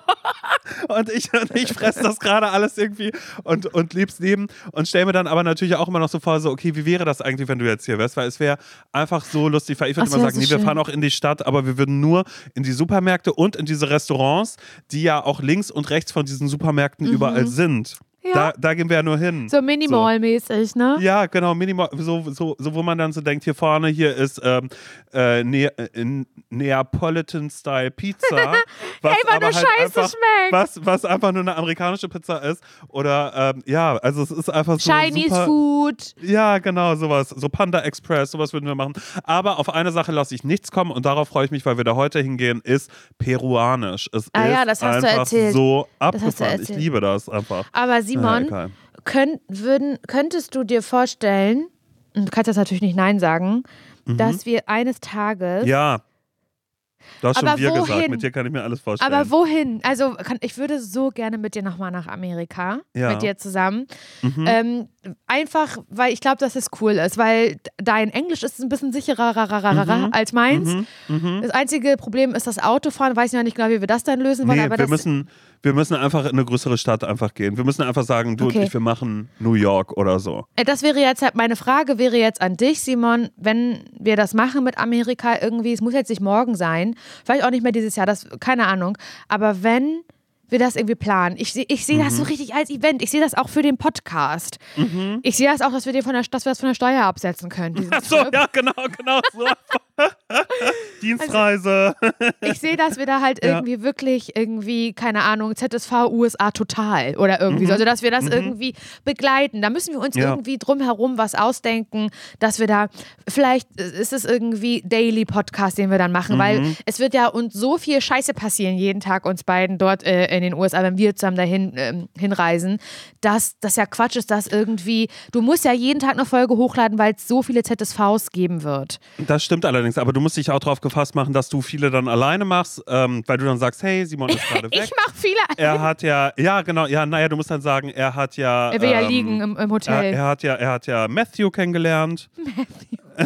Und ich, und ich fresse das gerade alles irgendwie und, und lieb's neben und stelle mir dann aber natürlich auch immer noch so vor, so, okay, wie wäre das eigentlich, wenn du jetzt hier wärst? Weil es wäre einfach so lustig, weil ich würde immer sagen, so nee, wir fahren auch in die Stadt, aber wir würden nur in die Supermärkte und in diese Restaurants, die ja auch links und rechts von diesen Supermärkten überall sind. Ja. Da, da gehen wir ja nur hin. So minimal-mäßig, ne? Ja, genau, minimal, so, so, so, wo man dann so denkt, hier vorne, hier ist ähm, äh, ne äh, Neapolitan-Style Pizza. Was Ey, aber nur halt Scheiße einfach, schmeckt. Was, was einfach nur eine amerikanische Pizza ist. Oder, ähm, ja, also es ist einfach so Chinese super, Food. Ja, genau, sowas. So Panda Express, sowas würden wir machen. Aber auf eine Sache lasse ich nichts kommen und darauf freue ich mich, weil wir da heute hingehen, ist peruanisch. Es Ah ist ja, das hast du einfach erzählt. so abgefahren. Ich liebe das einfach. Aber Simon, egal. könnt, würden, könntest du dir vorstellen, und du kannst jetzt natürlich nicht Nein sagen, dass wir eines Tages. Mhm. Ja. Du hast Aber schon wir gesagt, wohin? mit dir kann ich mir alles vorstellen. Aber wohin? Also kann, ich würde so gerne mit dir nochmal nach Amerika, Ja. Mhm. mit dir zusammen. Ähm, einfach, weil ich glaube, dass es cool ist, weil dein Englisch ist ein bisschen sicherer Mhm. als meins. Das einzige Problem ist das Autofahren. Weiß ich noch nicht genau, wie wir das dann lösen wollen. Nee, aber wir das, müssen, wir müssen einfach in eine größere Stadt einfach gehen. Wir müssen einfach sagen, du Okay. und ich, wir machen New York oder so. Äh, Das wäre jetzt halt meine Frage, wäre jetzt an dich, Simon, wenn wir das machen mit Amerika irgendwie, es muss jetzt nicht morgen sein, vielleicht auch nicht mehr dieses Jahr, das, keine Ahnung, aber wenn wir das irgendwie planen, ich, seh- ich sehe das Mhm. so richtig als Event, ich sehe das auch für den Podcast. Ich sehe das auch, dass wir, den von der, dass wir das von der Steuer absetzen können. Ach so, Trip. ja, genau, genau. So. Dienstreise. Ich sehe, dass wir da halt Ja. irgendwie wirklich irgendwie, keine Ahnung, ZSV USA total oder irgendwie so. Also, dass wir das irgendwie begleiten. Da müssen wir uns Mhm. Ja. irgendwie drumherum was ausdenken, dass wir da, vielleicht ist es irgendwie Daily Podcast, den wir dann machen, Mhm. weil es wird ja uns so viel Scheiße passieren, jeden Tag uns beiden dort äh, in den USA, wenn wir zusammen dahin ähm, hinreisen, dass das ja Quatsch ist, dass irgendwie, du musst ja jeden Tag eine Folge hochladen, weil es so viele ZSVs geben wird. Das stimmt allerdings, aber du musst dich auch darauf gefasst machen, dass du viele dann alleine machst, ähm, weil du dann sagst, hey, Simon ist gerade weg. Ich mache viele. Er hat ja, ja genau, ja, naja, du musst dann sagen, er hat ja. er will ja ähm, liegen im, im Er, Hotel. er hat ja, er hat ja Matthew kennengelernt.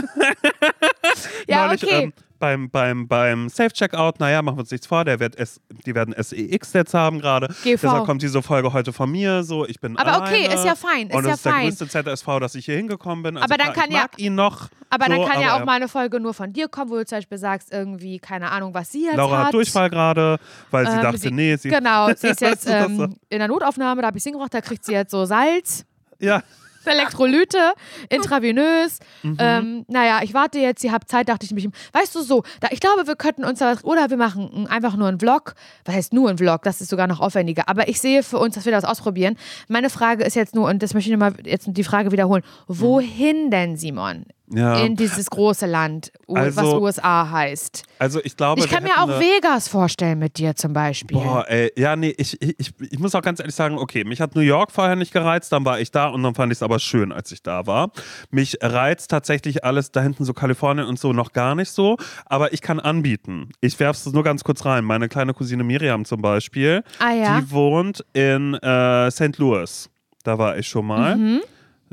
ja, Neulich, okay. ähm, beim, beim, beim Safe-Checkout, naja, machen wir uns nichts vor, der wird S, die werden SEX jetzt haben gerade. Deshalb kommt diese Folge heute von mir, so, ich bin Aber alleine. okay, ist ja fein, ist und ja das ist der größte ZSV, dass ich hier hingekommen bin. Also Aber dann klar, kann ich ja- mag ihn noch. Aber dann so, kann ja auch mal eine Folge nur von dir kommen, wo du zum Beispiel sagst, irgendwie, keine Ahnung, was sie jetzt Laura hat. hat Durchfall gerade, weil sie Ähm, dachte, sie- nee, sie. Genau, sie ist jetzt ähm, in der Notaufnahme, da habe ich sie gemacht, da kriegt sie jetzt so Salz, Ja, Elektrolyte, intravenös. Mhm. Ähm, naja, ich warte jetzt, ihr habt Zeit, dachte ich mich, weißt du so, da, ich glaube, wir könnten uns da was, oder wir machen einfach nur einen Vlog. Was heißt nur ein Vlog? Das ist sogar noch aufwendiger. Aber ich sehe für uns, dass wir das ausprobieren. Meine Frage ist jetzt nur, und das möchte ich nochmal jetzt die Frage wiederholen, wohin denn, Simon? Ja. In dieses große Land, U- was Also, USA heißt. Also ich glaube, Ich kann mir auch Vegas vorstellen mit dir zum Beispiel. Boah, ey, ja, nee, ich, ich, ich, ich muss auch ganz ehrlich sagen, okay, mich hat New York vorher nicht gereizt, dann war ich da und dann fand ich es aber schön, als ich da war. Mich reizt tatsächlich alles da hinten so Kalifornien und so noch gar nicht so, aber ich kann anbieten. Ich werfe es nur ganz kurz rein. Meine kleine Cousine Miriam zum Beispiel, Ah ja. die wohnt in äh, St. Louis. Da war ich schon mal. Mhm.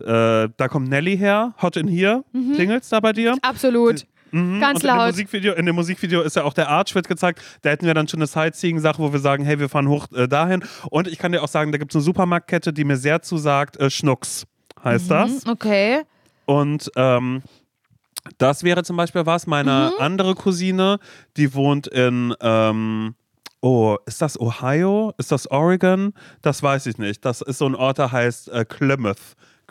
Äh, da kommt Nelly her, Hot in Here. Klingelt's da bei dir? Absolut. Mhm. Ganz und in dem, laut. Musikvideo, in dem Musikvideo ist ja auch der Arch wird gezeigt. Da hätten wir dann schon eine Sightseeing-Sache, wo wir sagen, hey, wir fahren hoch äh, dahin. Und ich kann dir auch sagen, da gibt es eine Supermarktkette, die mir sehr zusagt. Äh, Schnucks heißt das. Mhm, Okay. Und ähm, das wäre zum Beispiel was. Meine Mhm. andere Cousine, die wohnt in. Ähm, Oh, ist das Ohio? Ist das Oregon? Das weiß ich nicht. Das ist so ein Ort, der heißt äh, Plymouth.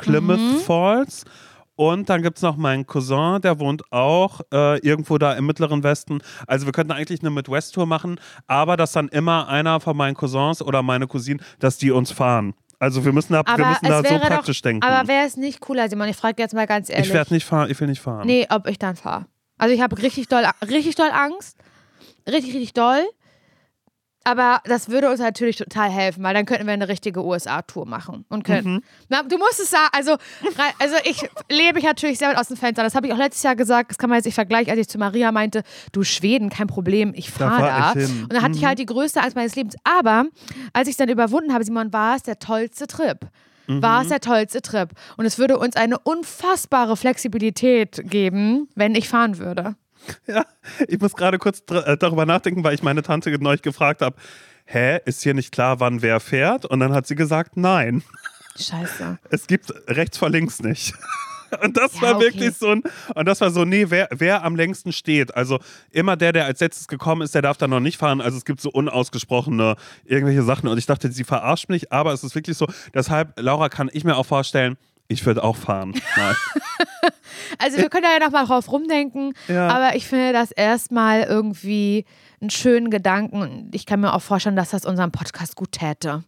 Plymouth Mhm. Falls. Und dann gibt es noch meinen Cousin, der wohnt auch äh, irgendwo da im Mittleren Westen. Also wir könnten eigentlich eine Midwest-Tour machen, aber dass dann immer einer von meinen Cousins oder meine Cousinen, dass die uns fahren. Also wir müssen da, wir müssen da so praktisch doch, denken. Aber wäre es nicht cooler, Simon? Ich frage jetzt mal ganz ehrlich. ich werde nicht fahren, ich will nicht fahren. Nee, ob ich dann fahre. Also ich habe richtig doll, richtig doll Angst. Richtig, richtig doll. Aber das würde uns natürlich total helfen, weil dann könnten wir eine richtige USA-Tour machen und können. Mhm. Na, du musst es sagen, also, also ich lebe ich natürlich sehr weit aus dem Fenster. Das habe ich auch letztes Jahr gesagt. Das kann man jetzt nicht vergleichen, als ich zu Maria meinte, du Schweden, kein Problem, ich Da fahre fahr da. ich. Und dann hatte ich halt die größte Angst meines Lebens. Aber als ich es dann überwunden habe, Simon, war es der tollste Trip. War es der tollste Trip. Und es würde uns eine unfassbare Flexibilität geben, wenn ich fahren würde. Ja, ich muss gerade kurz äh, darüber nachdenken, weil ich meine Tante neulich gefragt habe, hä, ist hier nicht klar, wann wer fährt? Und dann hat sie gesagt, nein, Scheiße. es gibt rechts vor links nicht. Und das Ja, war okay. wirklich so ein, und das war so, nee, wer, wer am längsten steht. Also immer der, der als letztes gekommen ist, der darf da noch nicht fahren. Also es gibt so unausgesprochene irgendwelche Sachen. Und ich dachte, sie verarscht mich, aber es ist wirklich so. Deshalb, Laura, kann ich mir auch vorstellen, ich würde auch fahren. Also wir können da ja nochmal drauf rumdenken, Ja. aber ich finde das erstmal irgendwie einen schönen Gedanken und ich kann mir auch vorstellen, dass das unserem Podcast gut täte.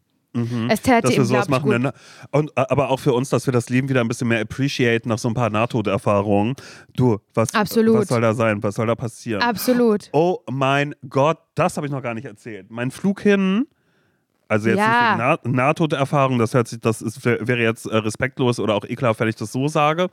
Es täte Mhm. dass wir sowas machen. gut. Ne? Und, äh, aber auch für uns, dass wir das Leben wieder ein bisschen mehr appreciaten nach so ein paar Nahtoderfahrungen. Du, was, Absolut. was soll da sein? Was soll da passieren? Absolut. Oh mein Gott, das habe ich noch gar nicht erzählt. Mein Flug hin, also jetzt Ja. nicht wegen Na Nahtoderfahrung, das hört sich, das ist, wär- wäre jetzt äh, respektlos oder auch ekelhaft, wenn ich das so sage.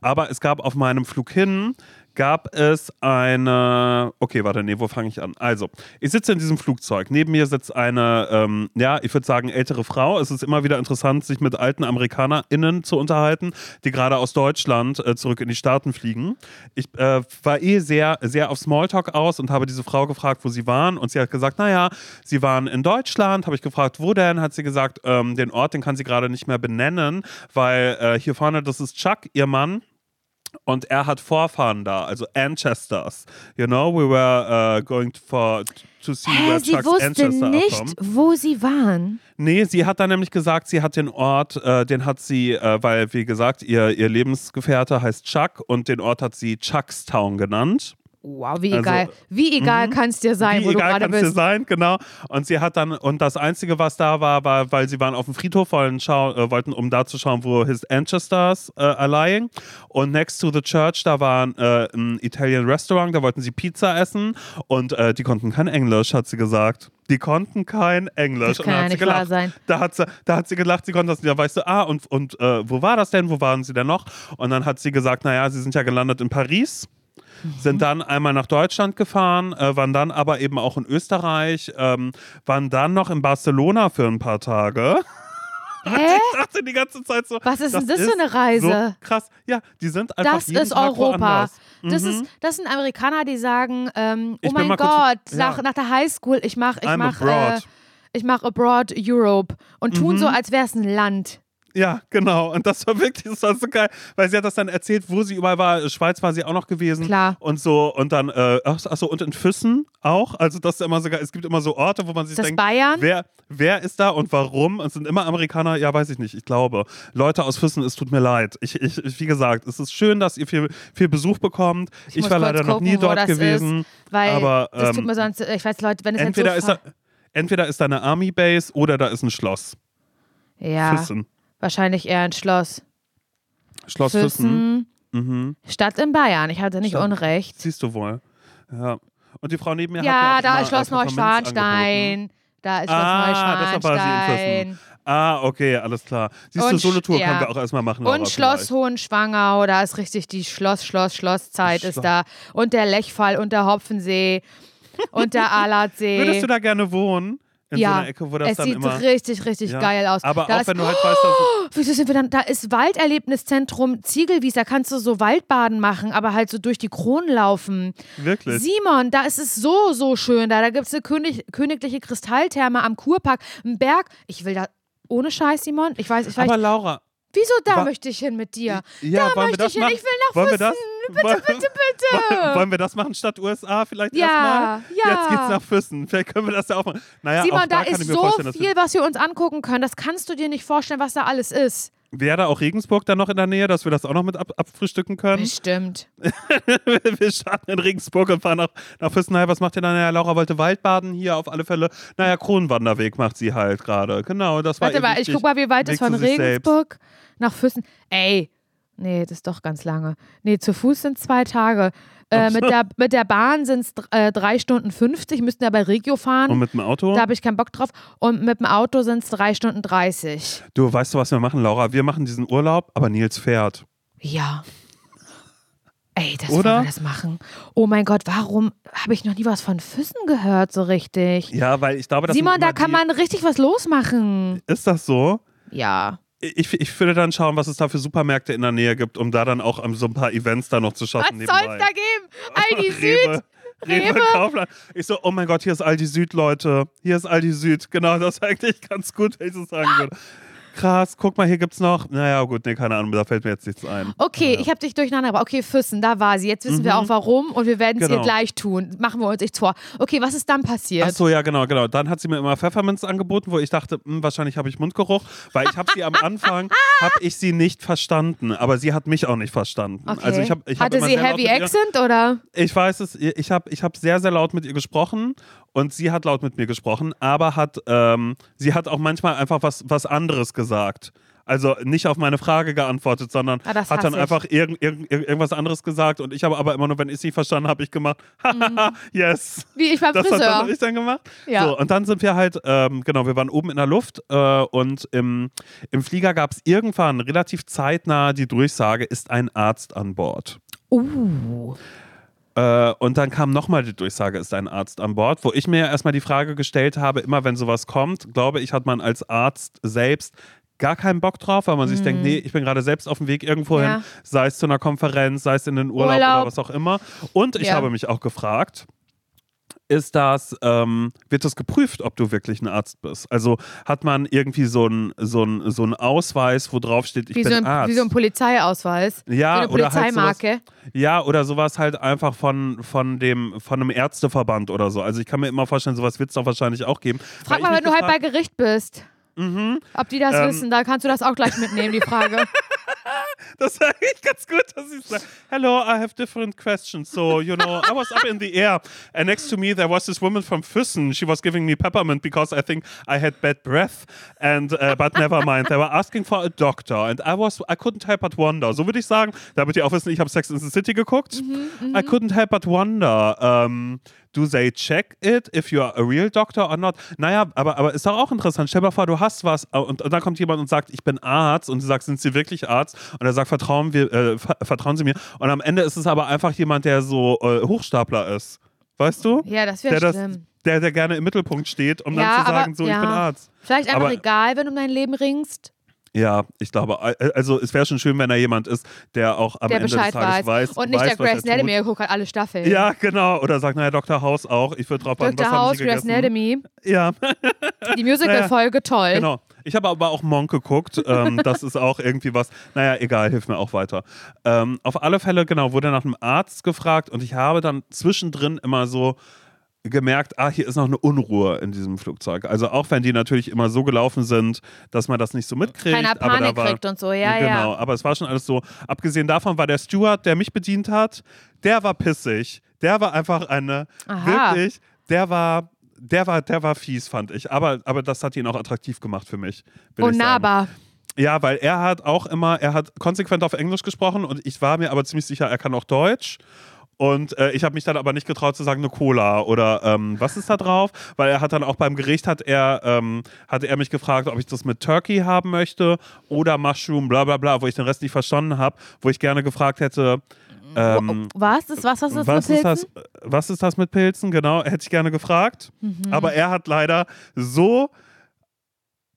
Aber es gab auf meinem Flug hin, gab es eine, okay, warte, nee, wo fange ich an? Also, ich sitze in diesem Flugzeug. Neben mir sitzt eine, ähm, ja, ich würde sagen, ältere Frau. Es ist immer wieder interessant, sich mit alten AmerikanerInnen zu unterhalten, die gerade aus Deutschland äh, zurück in die Staaten fliegen. Ich äh, war eh sehr, sehr auf Smalltalk aus und habe diese Frau gefragt, wo sie waren. Und sie hat gesagt, naja, sie waren in Deutschland. Habe ich gefragt, wo denn? Hat sie gesagt, ähm, den Ort, den kann sie gerade nicht mehr benennen, weil äh, hier vorne, das ist Chuck, ihr Mann. Und er hat Vorfahren da, also Ancestors. You know, we were uh, going for to see Hä, where sie Chuck's wusste ancestors are nicht, from. wo sie waren. Nee, sie hat dann nämlich gesagt, sie hat den Ort, äh, den hat sie, äh, weil, wie gesagt, ihr, ihr Lebensgefährte heißt Chuck und den Ort hat sie Chuckstown genannt. Wow, wie Also, egal. Wie egal kann es dir sein, Wie wo du egal gerade kann es dir bist. sein, genau. Und sie hat dann, und das Einzige, was da war, war, weil sie waren auf dem Friedhof, wollen schau, äh, wollten, um da zu schauen, wo his ancestors äh, are lying. Und next to the church, da war äh, ein Italian Restaurant, da wollten sie Pizza essen. Und äh, die konnten kein Englisch, hat sie gesagt. Die konnten kein Englisch. Das und kann da ja hat sie nicht wahr gelacht. sein. Da hat, sie, da hat sie gelacht, sie konnte das nicht. Da weißt du, ah, und, und äh, wo war das denn? Wo waren sie denn noch? Und dann hat sie gesagt, naja, sie sind ja gelandet in Paris sind dann einmal nach Deutschland gefahren, äh, waren dann aber eben auch in Österreich, ähm, waren dann noch in Barcelona für ein paar Tage. Hä? Ich dachte die ganze Zeit so. Was ist denn das für eine Reise? So krass. Ja, die sind einfach Das jeden ist Tag Europa. woanders. Das, Mhm. ist, das sind Amerikaner, die sagen, ähm, oh Ich mein mal kurz- Gott, ja. nach, nach der Highschool, ich mach, ich I'm mach, äh, abroad. ich mach abroad Europe und tun Mhm. so, als wäre es ein Land. Ja, genau. Und das war wirklich das war so geil, weil sie hat das dann erzählt, wo sie überall war. Schweiz war sie auch noch gewesen. Klar. Und so, und dann, äh, ach, ach so, und in Füssen auch. Also, das ist immer so geil. Es gibt immer so Orte, wo man sich Das denkt, Bayern? Wer, wer ist da und warum? Es sind immer Amerikaner, ja, weiß ich nicht, ich glaube. Leute aus Füssen, es tut mir leid. Ich, ich, ich- wie gesagt, es ist schön, dass ihr viel, viel Besuch bekommt. Ich, muss war leider noch gucken, nie wo dort gewesen. Ist, weil aber das tut ähm, mir sonst, ich weiß, Leute, wenn es entweder, jetzt so ist da, entweder ist da eine Army Base oder da ist ein Schloss. ja, Füssen. Wahrscheinlich eher ein Schloss. Schloss Füssen. Mhm. Stadt in Bayern. Ich hatte nicht Stadt. Unrecht. Siehst du wohl. Ja. Und die Frau neben mir Ja, hat auch da ist Schloss. Neuschwanstein. Da ist Schloss Ah, war Neuschwanstein. Füssen. Ah, okay, alles klar. Siehst du, Und so eine Tour ja. können wir auch erstmal machen. Und Schloss vielleicht. Hohenschwangau, da ist richtig die Schloss, Schloss, Schlosszeit ist Schloss. da. Und der Lechfall und der Hopfensee und der Alatsee. Würdest du da gerne wohnen? In ja, so einer Ecke, wo das es dann sieht immer. richtig, richtig Ja. geil aus. Aber da auch ist, wenn du halt weißt, dass. Wieso sind wir dann? Da ist Walderlebniszentrum Ziegelwies, da kannst du so Waldbaden machen, aber halt so durch die Kronen laufen. Wirklich. Simon, da ist es so, so schön da. Da gibt es eine König, königliche Kristalltherme am Kurpark, ein Berg. Ich will da, ohne Scheiß, Simon, ich weiß, ich weiß, Aber Laura, wieso da möchte ich hin mit dir? ja, da möchte ich hin, ich will nach wollen wir das? Bitte, bitte, bitte. Wollen, wir das machen statt USA vielleicht Ja, erstmal? ja. Jetzt geht's nach Füssen. Vielleicht können wir das ja auch machen. Naja, Simon, da, da ist so viel, was wir uns angucken können. Das kannst du dir nicht vorstellen, was da alles ist. Wäre da auch Regensburg dann noch in der Nähe, dass wir das auch noch mit ab, abfrühstücken können? Bestimmt. wir starten in Regensburg und fahren nach, nach Füssen. Naja, was macht ihr dann? Naja, Laura wollte Waldbaden hier auf alle Fälle. Naja, Kronenwanderweg macht sie halt gerade. Genau, das war Warte mal, ich guck mal, wie weit es von sich selbst. Regensburg nach Füssen. Ey, nee, das ist doch ganz lange. Nee, zu Fuß sind zwei Tage. Äh, mit, der, mit der Bahn sind es äh, drei Stunden 50, müssten ja bei Regio fahren. Und mit dem Auto? da habe ich keinen Bock drauf. Und mit dem Auto sind es drei Stunden 30. Du, weißt du, was wir machen, Laura? Wir machen diesen Urlaub, aber Nils fährt. Ja. Ey, das Oder? wollen wir das machen. Oh mein Gott, warum habe ich noch nie was von Füssen gehört so richtig? Ja, weil ich glaube, das Simon, da kann man richtig was losmachen. Ist das so? Ja. Ich, ich würde dann schauen, was es da für Supermärkte in der Nähe gibt, um da dann auch ähm, so ein paar Events da noch zu Was schaffen. soll's nebenbei. da geben? Aldi Süd? Rewe? Kaufland. Ich so, oh mein Gott, hier ist Aldi Süd, Leute. Hier ist Aldi Süd. Genau, das ist eigentlich ganz gut, wenn ich so sagen würde. Krass, guck mal, hier gibt's noch. Naja, gut, nee, keine Ahnung, da fällt mir jetzt nichts ein. Okay, ich habe dich durcheinander gebracht. Okay, Füssen, da war sie. Jetzt wissen wir auch warum und wir werden es ihr Genau. gleich tun. Machen wir uns nichts vor. Okay, was ist dann passiert? Ach so, ja, genau, genau. Dann hat sie mir immer Pfefferminz angeboten, wo ich dachte, hm, wahrscheinlich habe ich Mundgeruch, weil ich habe sie am Anfang, habe ich sie nicht verstanden, aber sie hat mich auch nicht verstanden. Okay. Also ich hab, ich Hatte sie Heavy ihr- Accent oder? Ich weiß es, ich habe ich hab sehr, sehr laut mit ihr gesprochen und sie hat laut mit mir gesprochen, aber hat, ähm, sie hat auch manchmal einfach was, was anderes gesagt. Also nicht auf meine Frage geantwortet, sondern Ah, hat dann ich. einfach irgend, irgend- irgendwas anderes gesagt und ich habe aber immer nur, wenn ich sie verstanden habe, ich gemacht, haha, yes. Wie ich beim Das, hat- das Friseur. habe ich dann gemacht. Ja. So, und dann sind wir halt, ähm, genau, wir waren oben in der Luft äh, und im, im Flieger gab es irgendwann relativ zeitnah die Durchsage, ist ein Arzt an Bord. uh. Äh, und dann kam nochmal die Durchsage, ist ein Arzt an Bord, wo ich mir erstmal die Frage gestellt habe, immer wenn sowas kommt, glaube ich, hat man als Arzt selbst gar keinen Bock drauf, weil man sich denkt, nee, ich bin gerade selbst auf dem Weg irgendwo Mhm. Ja. hin, sei es zu einer Konferenz, sei es in den Urlaub, Urlaub. oder was auch immer. Und ich Ja. habe mich auch gefragt, ist das, ähm, wird das geprüft, ob du wirklich ein Arzt bist? Also hat man irgendwie so einen so ein, so ein Ausweis, wo drauf steht, ich Wie, bin so ein, Arzt? wie so ein Polizeiausweis. Ja, wie eine oder halt Polizeimarke. ja, oder sowas halt einfach von, von, dem, von einem Ärzteverband oder so. Also ich kann mir immer vorstellen, sowas wird es doch wahrscheinlich auch geben. Frag mal, wenn du halt bei Gericht bist. Ob die das Ähm, wissen, da kannst du das auch gleich mitnehmen, die Frage. Das war echt ganz gut, dass sie sagt, hello, I have different questions. So, you know, I was up in the air and next to me there was this woman from Füssen. She was giving me peppermint because I think I had bad breath and, uh, but never mind. They were asking for a doctor and I was, I couldn't help but wonder. So würde ich sagen, damit ihr auch wissen, ich habe Sex in the City geguckt. I couldn't help but wonder. Um, do they check it if you're a real doctor or not? Naja, aber, aber ist doch auch interessant. Stell dir mal vor, du hast was und, und dann kommt jemand und sagt, ich bin Arzt und du sagst, sind Sie wirklich Arzt? Und er sagt, vertrauen, wir, äh, ver vertrauen Sie mir. Und am Ende ist es aber einfach jemand, der so äh, Hochstapler ist. Weißt du? Ja, das wäre der, schlimm. der, der gerne im Mittelpunkt steht, um Ja, dann zu aber- sagen, so, ja. ich bin Arzt. Vielleicht einfach Aber- egal, wenn du um dein Leben ringst, Ja, ich glaube, äh, also es wäre schon schön, wenn da jemand ist, der auch am der Ende Bescheid des Tages weiß. weiß, Und nicht weiß, der was er Grace. Anatomy, der guckt halt alle Staffeln. Ja, genau. Oder sagt, naja, Dr. House auch. Ich würde drauf was Dr. haben House, Grace? Anatomy, Ja, die Musical-Folge, toll. genau. Ich habe aber auch Monk geguckt. Ähm, das ist auch irgendwie was. Naja, egal, hilf mir auch weiter. Ähm, auf alle Fälle, genau, wurde nach einem Arzt gefragt und ich habe dann zwischendrin immer so gemerkt, ah, hier ist noch eine Unruhe in diesem Flugzeug. Also auch wenn die natürlich immer so gelaufen sind, dass man das nicht so mitkriegt. Keiner aber da Panik war, kriegt und so, ja, genau, ja. aber es war schon alles so. Abgesehen davon war der Steward, der mich bedient hat, der war pissig. Der war einfach eine, Aha. wirklich, der war, der war, der war fies, fand ich. Aber, aber das hat ihn auch attraktiv gemacht für mich. Unnahbar. Ja, weil er hat auch immer, er hat konsequent auf Englisch gesprochen und ich war mir aber ziemlich sicher, er kann auch Deutsch. Und äh, ich habe mich dann aber nicht getraut zu sagen, eine Cola oder ähm, was ist da drauf? Weil er hat dann auch beim Gericht hat er, ähm, hatte er mich gefragt, ob ich das mit Turkey haben möchte oder Mushroom, bla bla bla, wo ich den Rest nicht verstanden habe, wo ich gerne gefragt hätte, ähm, Was? Ist was, was ist was mit ist, das, Pilzen? was ist das mit Pilzen? Genau, hätte ich gerne gefragt. Mhm. Aber er hat leider so,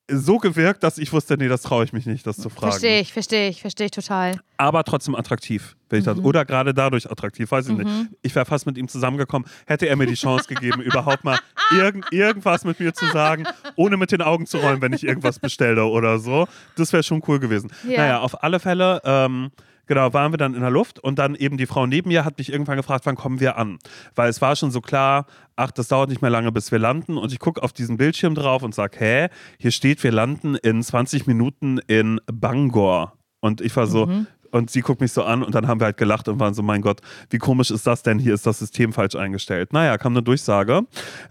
so gewirkt, dass ich wusste, nee, das traue ich mich nicht, das zu fragen. Verstehe ich, verstehe ich, verstehe ich total. Aber trotzdem attraktiv, wenn ich das, Mhm. oder gerade dadurch attraktiv, weiß ich nicht. Ich wäre fast mit ihm zusammengekommen, hätte er mir die Chance gegeben, überhaupt mal irgend, irgendwas mit mir zu sagen, ohne mit den Augen zu rollen, wenn ich irgendwas bestelle oder so. Das wäre schon cool gewesen. Ja. Naja, auf alle Fälle, ähm, genau, waren wir dann in der Luft und dann eben die Frau neben mir hat mich irgendwann gefragt, wann kommen wir an? Weil es war schon so klar, ach, das dauert nicht mehr lange, bis wir landen. Und ich gucke auf diesen Bildschirm drauf und sage, hä, hier steht, wir landen in 20 Minuten in Bangor. Und ich war so, und sie guckt mich so an und dann haben wir halt gelacht und waren so, mein Gott, wie komisch ist das denn? Hier ist das System falsch eingestellt. Naja, kam eine Durchsage.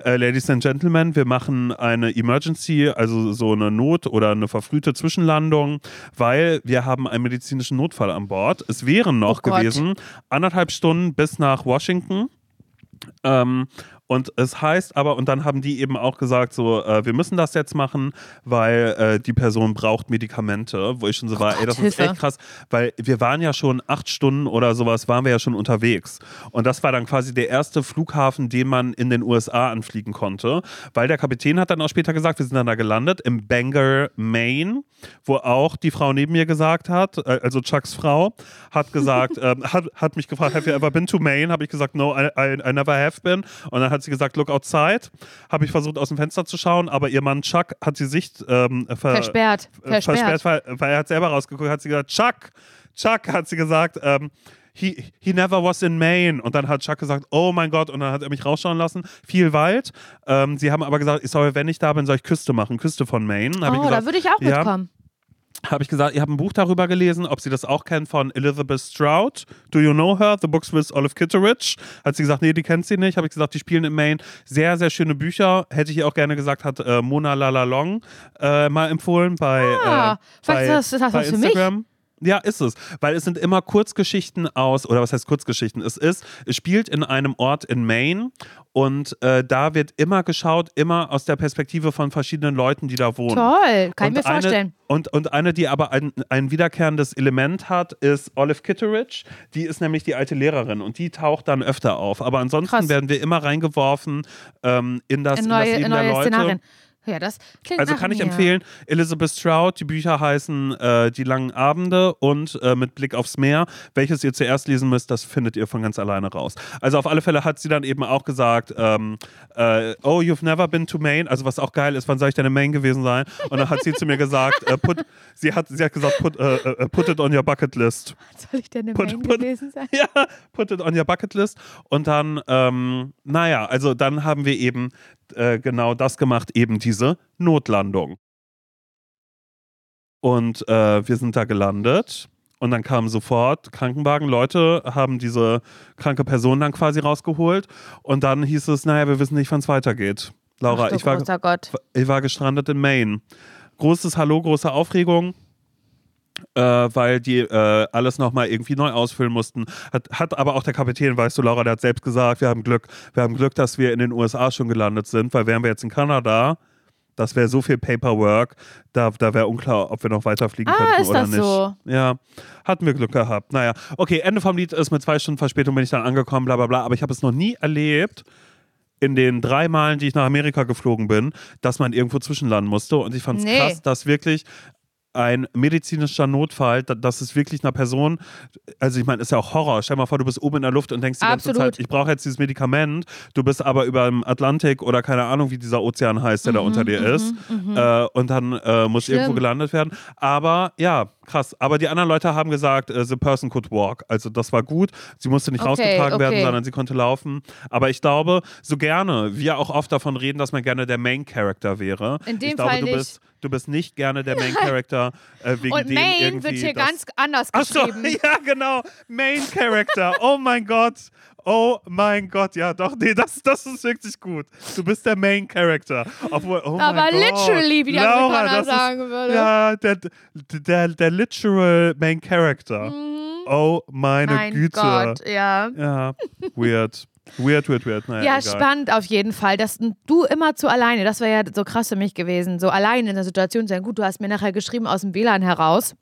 Äh, Ladies and Gentlemen, wir machen eine Emergency, also so eine Not- oder eine verfrühte Zwischenlandung, weil wir haben einen medizinischen Notfall an Bord. Es wären noch Oh gewesen anderthalb Stunden bis nach Washington. Ähm, und es heißt aber, und dann haben die eben auch gesagt, so, äh, wir müssen das jetzt machen, weil äh, die Person braucht Medikamente, wo ich schon so war, ey, Gott, das ist Hilfe. echt krass, weil wir waren ja schon acht Stunden oder sowas, waren wir ja schon unterwegs. Und das war dann quasi der erste Flughafen, den man in den USA anfliegen konnte, weil der Kapitän hat dann auch später gesagt, wir sind dann da gelandet, im Bangor, Maine, wo auch die Frau neben mir gesagt hat, äh, also Chucks Frau, hat gesagt, ähm, hat, hat mich gefragt, have you ever been to Maine? Habe ich gesagt, no, I, I, I never have been. Und dann hat sie gesagt, look outside. Habe ich versucht, aus dem Fenster zu schauen, aber ihr Mann Chuck hat die Sicht ähm, ver Versperrt. äh, Versperrt. weil, weil er hat selber rausgeguckt, hat sie gesagt, Chuck, Chuck, hat sie gesagt, ähm, he, he never was in Maine. Und dann hat Chuck gesagt, oh mein Gott, und dann hat er mich rausschauen lassen. Viel Wald. Ähm, sie haben aber gesagt, ich soll, wenn ich da bin, soll ich Küste machen, Küste von Maine. Hab ich Oh, gesagt, da würde ich auch ja, mitkommen. Habe ich gesagt, ihr habt ein Buch darüber gelesen, ob sie das auch kennt von Elizabeth Stroud. Do you know her? The Books with Olive Kitteridge. Hat sie gesagt, nee, die kennt sie nicht. Habe ich gesagt, die spielen in Maine. Sehr, sehr schöne Bücher. Hätte ich ihr auch gerne gesagt, hat äh, Mona Lalalong äh, mal empfohlen bei, Ah, äh, bei, das- das bei für mich? Ja, ist es. Weil es sind immer Kurzgeschichten aus, oder was heißt Kurzgeschichten? Es ist, es spielt in einem Ort in Maine und äh, da wird immer geschaut, immer aus der Perspektive von verschiedenen Leuten, die da wohnen. Toll, kann ich mir Und eine, vorstellen. Und, und eine, die aber ein, ein wiederkehrendes Element hat, ist Olive Kitteridge. Die ist nämlich die alte Lehrerin und die taucht dann öfter auf. Aber ansonsten Krass. werden wir immer reingeworfen ähm, in, das, In in das neue, Leben in der neue Leute. Szenarien. Ja, das klingt Also kann ich mir. empfehlen, Elizabeth Stroud, die Bücher heißen äh, Die langen Abende und äh, Mit Blick aufs Meer. Welches ihr zuerst lesen müsst, das findet ihr von ganz alleine raus. Also auf alle Fälle hat sie dann eben auch gesagt, ähm, äh, oh, you've never been to Maine. Also was auch geil ist, wann soll ich denn in Maine gewesen sein? Und dann hat sie zu mir gesagt, äh, put, sie, hat, sie hat gesagt, put, äh, äh, put it on your bucket list. Soll ich denn im Put- Main put- gewesen sein? Ja, put it on your bucket list. Und dann, ähm, naja, also dann haben wir eben äh, genau das gemacht, eben diese Notlandung. Und äh, wir sind da gelandet Und dann kamen sofort Krankenwagen, Leute haben diese kranke Person dann quasi rausgeholt. Und dann hieß es, naja, wir wissen nicht, wann es weitergeht. Laura, Ach ich, war, ich war gestrandet in Maine. Großes Hallo, große Aufregung. Äh, weil die äh, alles nochmal irgendwie neu ausfüllen mussten. Hat, hat aber auch der Kapitän, weißt du, Laura, der hat selbst gesagt, wir haben Glück, wir haben Glück, dass wir in den USA schon gelandet sind, weil wären wir jetzt in Kanada, das wäre so viel Paperwork, da, da wäre unklar, ob wir noch weiterfliegen Ah, könnten ist oder das nicht. so? Ja, hatten wir Glück gehabt. Naja, okay, Ende vom Lied ist mit zwei Stunden Verspätung bin ich dann angekommen, bla bla bla, aber ich habe es noch nie erlebt, in den drei Malen, die ich nach Amerika geflogen bin, dass man irgendwo zwischenlanden musste. Und ich fand es Nee. krass, dass wirklich ein medizinischer Notfall, da- dass es wirklich einer Person, also ich meine, ist ja auch Horror. Stell dir mal vor, du bist oben in der Luft und denkst die ganze Absolut. Zeit, ich brauche jetzt dieses Medikament. Du bist aber über dem Atlantik oder keine Ahnung, wie dieser Ozean heißt, der da unter dir ist. Äh, und dann äh, muss Schlimm. irgendwo gelandet werden. Aber ja, krass. Aber die anderen Leute haben gesagt, äh, the person could walk. Also das war gut. Sie musste nicht Okay, rausgetragen werden, okay. sondern sie konnte laufen. Aber ich glaube, so gerne, wir auch oft davon reden, dass man gerne der Main Character wäre. In dem ich glaube, Fall du nicht. bist, du bist nicht gerne der Main Character äh, wegen Und dem Maine irgendwie wird hier ganz anders Ach so, geschrieben. ja, genau. Main Character. Oh mein Gott. Oh mein Gott. Ja, doch, nee, das, das ist wirklich gut. Du bist der Main Character. Obwohl, oh Aber literally, wie die Laura, Amerikaner das ist- sagen würde. Ja, der, der, der literal Main Character. Oh meine Mhm. mein Güte. Gott, ja. Ja, weird. Weird, weird, weird. Naja, Ja, egal. spannend auf jeden Fall. Dass du immer zu alleine, das wäre ja so krass für mich gewesen, so allein in der Situation sein. Gut, du hast mir nachher geschrieben aus dem WLAN heraus.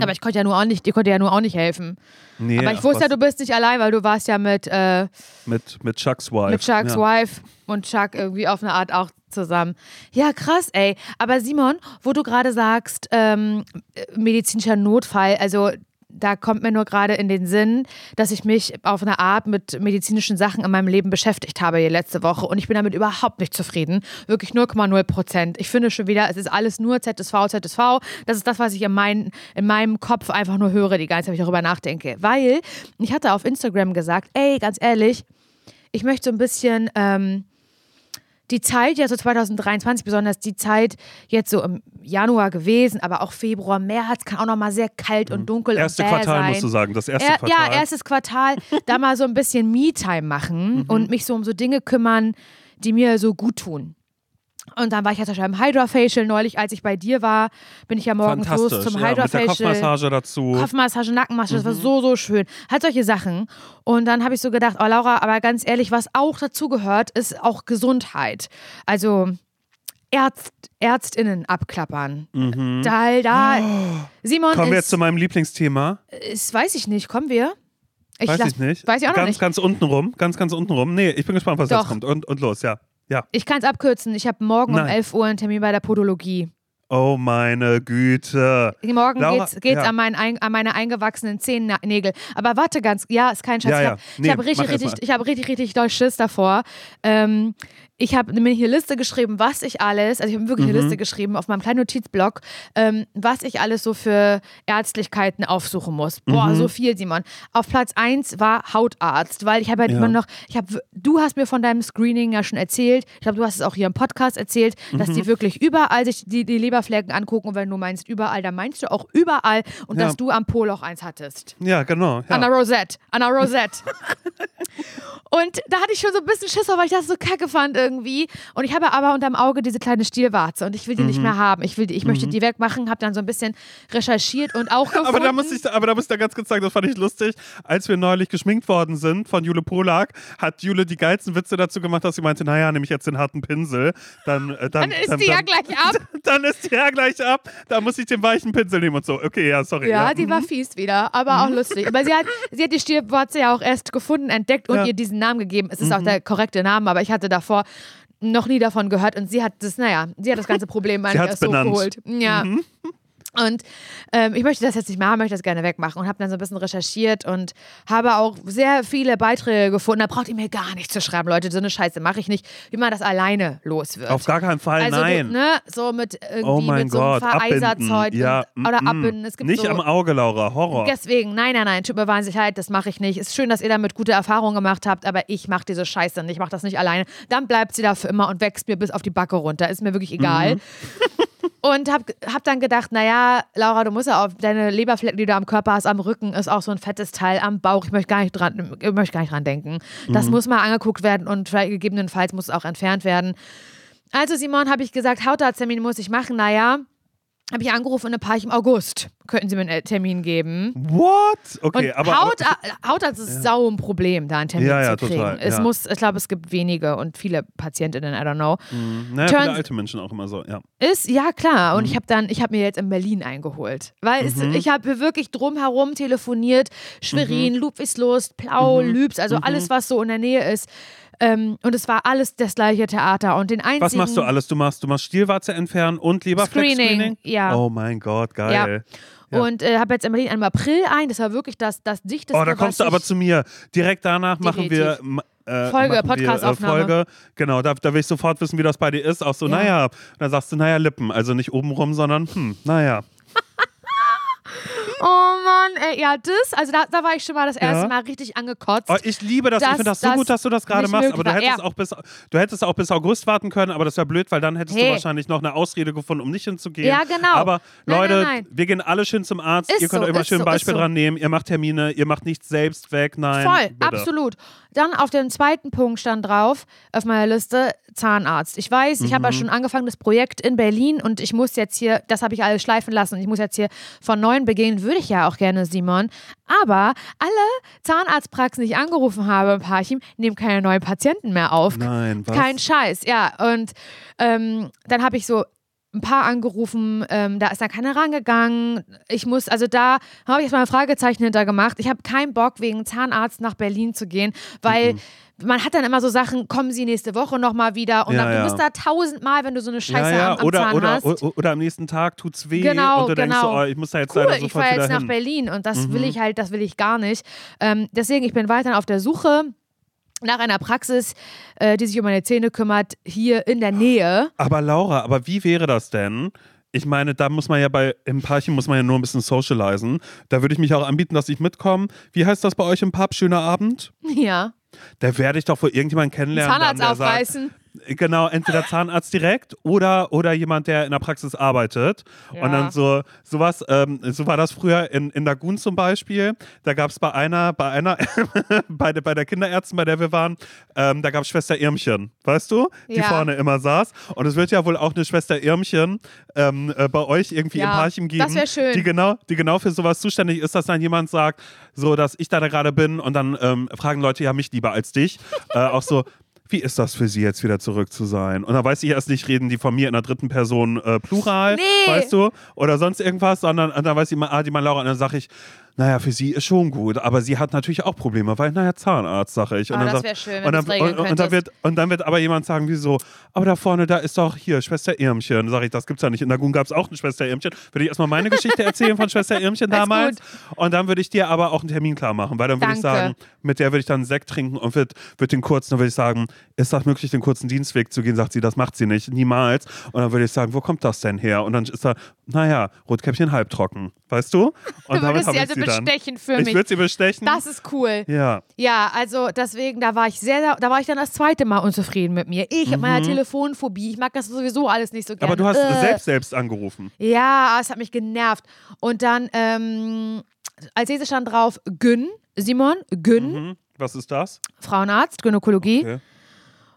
Aber ich konnte ja nur auch nicht, ich konnte ja nur auch nicht helfen. Mhm. Nee, Aber ich ach, wusste ja, du bist nicht allein, weil du warst ja mit, äh, mit, mit Chucks Wife. mit Chucks ja. Wife und Chuck irgendwie auf eine Art auch zusammen. Ja, krass, ey. Aber Simon, wo du gerade sagst, ähm, äh, medizinischer Notfall, also da kommt mir nur gerade in den Sinn, dass ich mich auf eine Art mit medizinischen Sachen in meinem Leben beschäftigt habe hier letzte Woche und ich bin damit überhaupt nicht zufrieden. Wirklich 0,0 Prozent. Ich finde schon wieder, es ist alles nur ZSV, ZSV. Das ist das, was ich in, mein, in meinem Kopf einfach nur höre, die ganze Zeit, wenn ich darüber nachdenke. Weil ich hatte auf Instagram gesagt, ey, ganz ehrlich, ich möchte so ein bisschen ähm, die Zeit, ja so 2023 besonders, die Zeit jetzt so im Januar gewesen, aber auch Februar, März kann auch noch mal sehr kalt und dunkel Mhm. Erste und Quartal sein. musst du sagen. Das erste Er, Quartal. ja, erstes Quartal, da mal so ein bisschen Me-Time Mhm. machen und mich so um so Dinge kümmern, die mir so gut tun. Und dann war ich ja zum Beispiel im Hydra-Facial neulich, als ich bei dir war, bin ich ja morgens los zum ja, mit der Hydra-Facial. Kopfmassage dazu. Kopfmassage, Nackenmassage, das war Mhm. so, so schön. Halt solche Sachen. Und dann habe ich so gedacht, oh Laura, aber ganz ehrlich, was auch dazu gehört, ist auch Gesundheit. Also Ärzt, ÄrztInnen abklappern. Da, da. Simon Mhm. Kommen wir jetzt zu meinem Lieblingsthema. ist, weiß ich nicht, kommen wir? Ich weiß ich nicht. Weiß ich auch noch ganz, nicht. ganz unten rum. Ganz, ganz unten rum. Nee, ich bin gespannt, was Doch. jetzt kommt. Und, und los, ja. Ja. Ich kann es abkürzen. Ich habe morgen um Nein. 11 Uhr einen Termin bei der Podologie. Oh meine Güte. Morgen Laura, geht's, geht's ja. an, mein, ein- an meine eingewachsenen Zehennägel. Aber warte ganz, ja, ist kein Scheiß. Ja, ich ja. habe Nee, hab richtig, richtig, ich habe richtig, richtig doll Schiss davor. Ähm, ich habe mir hier eine Liste geschrieben, was ich alles, also ich habe wirklich Mhm. eine Liste geschrieben auf meinem kleinen Notizblock, ähm, was ich alles so für Ärztlichkeiten aufsuchen muss. Boah, Mhm. so viel, Simon. Auf Platz 1 war Hautarzt, weil ich habe ja, Ja. immer noch, ich habe, du hast mir von deinem Screening ja schon erzählt, ich glaube, du hast es auch hier im Podcast erzählt, dass Mhm. die wirklich überall sich die, die Leberflecken angucken und wenn du meinst überall, dann meinst du auch überall und Ja. dass du am Po auch eins hattest. Ja, genau. Anna Ja. Rosette. Anna Rosette. und da hatte ich schon so ein bisschen Schiss, weil ich das so kacke fand irgendwie. Und ich habe aber unterm Auge diese kleine Stielwarze und ich will die nicht Mhm. mehr haben. Ich, will die, ich möchte die wegmachen, habe dann so ein bisschen recherchiert und auch gefunden. Aber da muss ich, aber da muss ich da ganz kurz sagen, das fand ich lustig. Als wir neulich geschminkt worden sind von Jule Polak, hat Jule die geilsten Witze dazu gemacht, dass sie meinte, naja, nehme ich jetzt den harten Pinsel, dann, äh, dann, dann ist die ja gleich ab. Dann ist die ja gleich ab. Da muss ich den weichen Pinsel nehmen und so. Okay, ja, sorry. Ja, die war fies wieder, aber auch lustig. Aber sie hat, sie hat die Stielwarze ja auch erst gefunden, entdeckt und Ja. ihr diesen Namen gegeben. Es ist auch der korrekte Name, aber ich hatte davor noch nie davon gehört und sie hat das, naja, sie hat das ganze Problem hat's erst benannt. hochgeholt. Ja. Und ähm, ich möchte das jetzt nicht machen, möchte das gerne wegmachen und habe dann so ein bisschen recherchiert und habe auch sehr viele Beiträge gefunden. Da braucht ihr mir gar nicht zu schreiben, Leute. So eine Scheiße mache ich nicht, wie man das alleine los wird. Auf gar keinen Fall, also nein. Du, ne, so mit irgendwie oh mit so einem. Vereiserzeug Ja, oder mm, mm. abbinden. Es gibt Nicht so, am Auge, Laura. Horror. Deswegen, nein, nein, nein, tut mir wahnsinnig leid, das mache ich nicht. Ist schön, dass ihr damit gute Erfahrungen gemacht habt, aber ich mache diese Scheiße nicht, ich mache das nicht alleine. Dann bleibt sie da für immer und wächst mir bis auf die Backe runter. Ist mir wirklich egal. Mhm. Und hab, hab dann gedacht, naja, ja, Laura, du musst ja auf deine Leberflecken, die du am Körper hast, am Rücken, ist auch so ein fettes Teil am Bauch. Ich möchte gar nicht dran, ich möchte gar nicht dran denken. Das muss mal angeguckt werden und gegebenenfalls muss es auch entfernt werden. Also, Simon, habe ich gesagt, Hautarzttermin muss ich machen. Naja, habe ich angerufen und ein paar ich im August. Könnten Sie mir einen Termin geben? What? Okay, und aber. Haut, Hautarzt ist sau ein Problem, da einen Termin Ja, ja, zu kriegen. total, es ja. muss, ich glaube, es gibt wenige und viele Patientinnen, I don't know. Mhm. Naja, Turns- viele alte Menschen auch immer so, ja. Ist, ja klar. Mhm. Und ich habe dann, ich habe mir jetzt in Berlin eingeholt. Weil es, ich habe wirklich drumherum telefoniert. Mhm. Schwerin, Ludwigslust, Plau, Lübs, also alles, was so in der Nähe ist. Ähm, und es war alles das gleiche Theater. Und den einzigen. Was machst du alles? Du machst, du machst Stielwarze entfernen und Leberfleck-Screening? Screening, ja. Oh mein Gott, geil. Ja. Und äh, habe jetzt in Berlin im April ein. Das war wirklich das, das dichteste. Oh, da kommst du aber zu mir. Direkt danach machen wir. Äh, Folge, Podcast-Aufnahme. Folge. Genau, da, da will ich sofort wissen, wie das bei dir ist. Auch so, Ja. naja. Da sagst du, naja, Lippen. Also nicht obenrum, sondern, hm, naja. Oh Mann, ey, ja, das, also da, da war ich schon mal das erste Ja. Mal richtig angekotzt. Oh, ich liebe das. ich Dass finde das so das gut, dass du das gerade nicht machst. möglich Aber du war. hättest, Ja. auch bis, du hättest auch bis August warten können, aber das wäre blöd, weil dann hättest du Hey. wahrscheinlich noch eine Ausrede gefunden, um nicht hinzugehen. Ja, genau. Aber Nein, Leute, nein, nein. wir gehen alle schön zum Arzt. Ist ihr könnt so, euch immer ist schön ein so, ist Beispiel so. dran nehmen. Ihr macht Termine, ihr macht nichts selbst weg. Nein. Voll, bitte. absolut. Dann auf dem zweiten Punkt stand drauf, auf meiner Liste, Zahnarzt. Ich weiß, ich habe Mhm. ja schon angefangen, das Projekt in Berlin und ich muss jetzt hier, das habe ich alles schleifen lassen und ich muss jetzt hier von neuem beginnen, würde ich ja auch gerne, Simon. Aber alle Zahnarztpraxen, die ich angerufen habe im Parchim, nehmen keine neuen Patienten mehr auf. Nein, was? Kein Scheiß, ja. Und ähm, dann habe ich so ein paar angerufen, ähm, da ist dann keiner rangegangen. Ich muss, also da habe ich jetzt mal ein Fragezeichen hinter gemacht. Ich habe keinen Bock, wegen Zahnarzt nach Berlin zu gehen, weil man hat dann immer so Sachen, kommen Sie nächste Woche nochmal wieder und Ja, dann, ja. du bist da tausendmal, wenn du so eine Scheiße ja, am, am oder, Zahn oder, hast. o- oder am nächsten Tag tut's weh Genau, und du denkst so, genau. oh, ich muss da jetzt Cool, leider ich sofort fahre wieder jetzt nach hin. Mhm. Berlin und das will ich halt, das will ich gar nicht. Ähm, deswegen, ich bin weiterhin auf der Suche nach einer Praxis, äh, die sich um meine Zähne kümmert, hier in der Nähe. Aber Laura, aber wie wäre das denn? Ich meine, da muss man ja bei, im Parchim muss man ja nur ein bisschen socialisen. Da würde ich mich auch anbieten, dass ich mitkomme. Wie heißt das bei euch im Pub? Schöner Abend? Ja. Da werde ich doch wohl irgendjemanden kennenlernen. Zahnarzt aufreißen. Genau, entweder Zahnarzt direkt oder, oder jemand, der in der Praxis arbeitet. Ja. Und dann so sowas, ähm, so war das früher in, in Lagun zum Beispiel. Da gab es bei einer, bei einer, bei, der, bei der Kinderärztin, bei der wir waren, ähm, da gab es Schwester Irmchen, weißt du? Die Ja. vorne immer saß. Und es wird ja wohl auch eine Schwester Irmchen ähm, äh, bei euch irgendwie Ja, im Parchim geben. das schön. Die genau, die genau für sowas zuständig ist, dass dann jemand sagt, so, dass ich da gerade bin und dann ähm, fragen Leute ja mich lieber als dich. äh, auch so, wie ist das für Sie jetzt wieder zurück zu sein? Und dann weiß ich erst nicht, reden die von mir in der dritten Person äh, Plural, Nee. weißt du? Oder sonst irgendwas, sondern dann weiß ich immer, ah, die mal Laura, und dann sage ich, naja, für sie ist schon gut, aber sie hat natürlich auch Probleme, weil, naja, Zahnarzt, sage ich. Und Ah, dann das sag- wär schön, und dann, und, und, dann wird, und dann wird aber jemand sagen, wieso, aber da vorne, da ist doch hier Schwester Irmchen. Sage ich, das gibt's ja nicht. In Lagun gab es auch eine Schwester Irmchen. Würde ich erstmal meine Geschichte erzählen von Schwester Irmchen damals. Und dann würde ich dir aber auch einen Termin klar machen, weil dann würde ich sagen, mit der würde ich dann einen Sekt trinken und wird, wird den kurzen, dann würde ich sagen, ist das möglich, den kurzen Dienstweg zu gehen? Sagt sie, das macht sie nicht, niemals. Und dann würde ich sagen, wo kommt das denn her? Und dann ist da, naja, Rotkäppchen halbtrocken, weißt du? Und Du würdest hab sie ich also dann. bestechen für Ich mich. würde sie bestechen. Das ist cool. ja. Ja, also deswegen, da war ich sehr, da war ich dann das zweite Mal unzufrieden mit mir. Ich mit meiner Telefonphobie, ich mag das sowieso alles nicht so gerne. Mhm. Aber du hast Äh. selbst selbst angerufen. Ja, es hat mich genervt. Und dann, ähm, als nächstes stand drauf Gyn, Simon, Gyn, Mhm. Was ist das? Frauenarzt, Gynäkologie. Okay.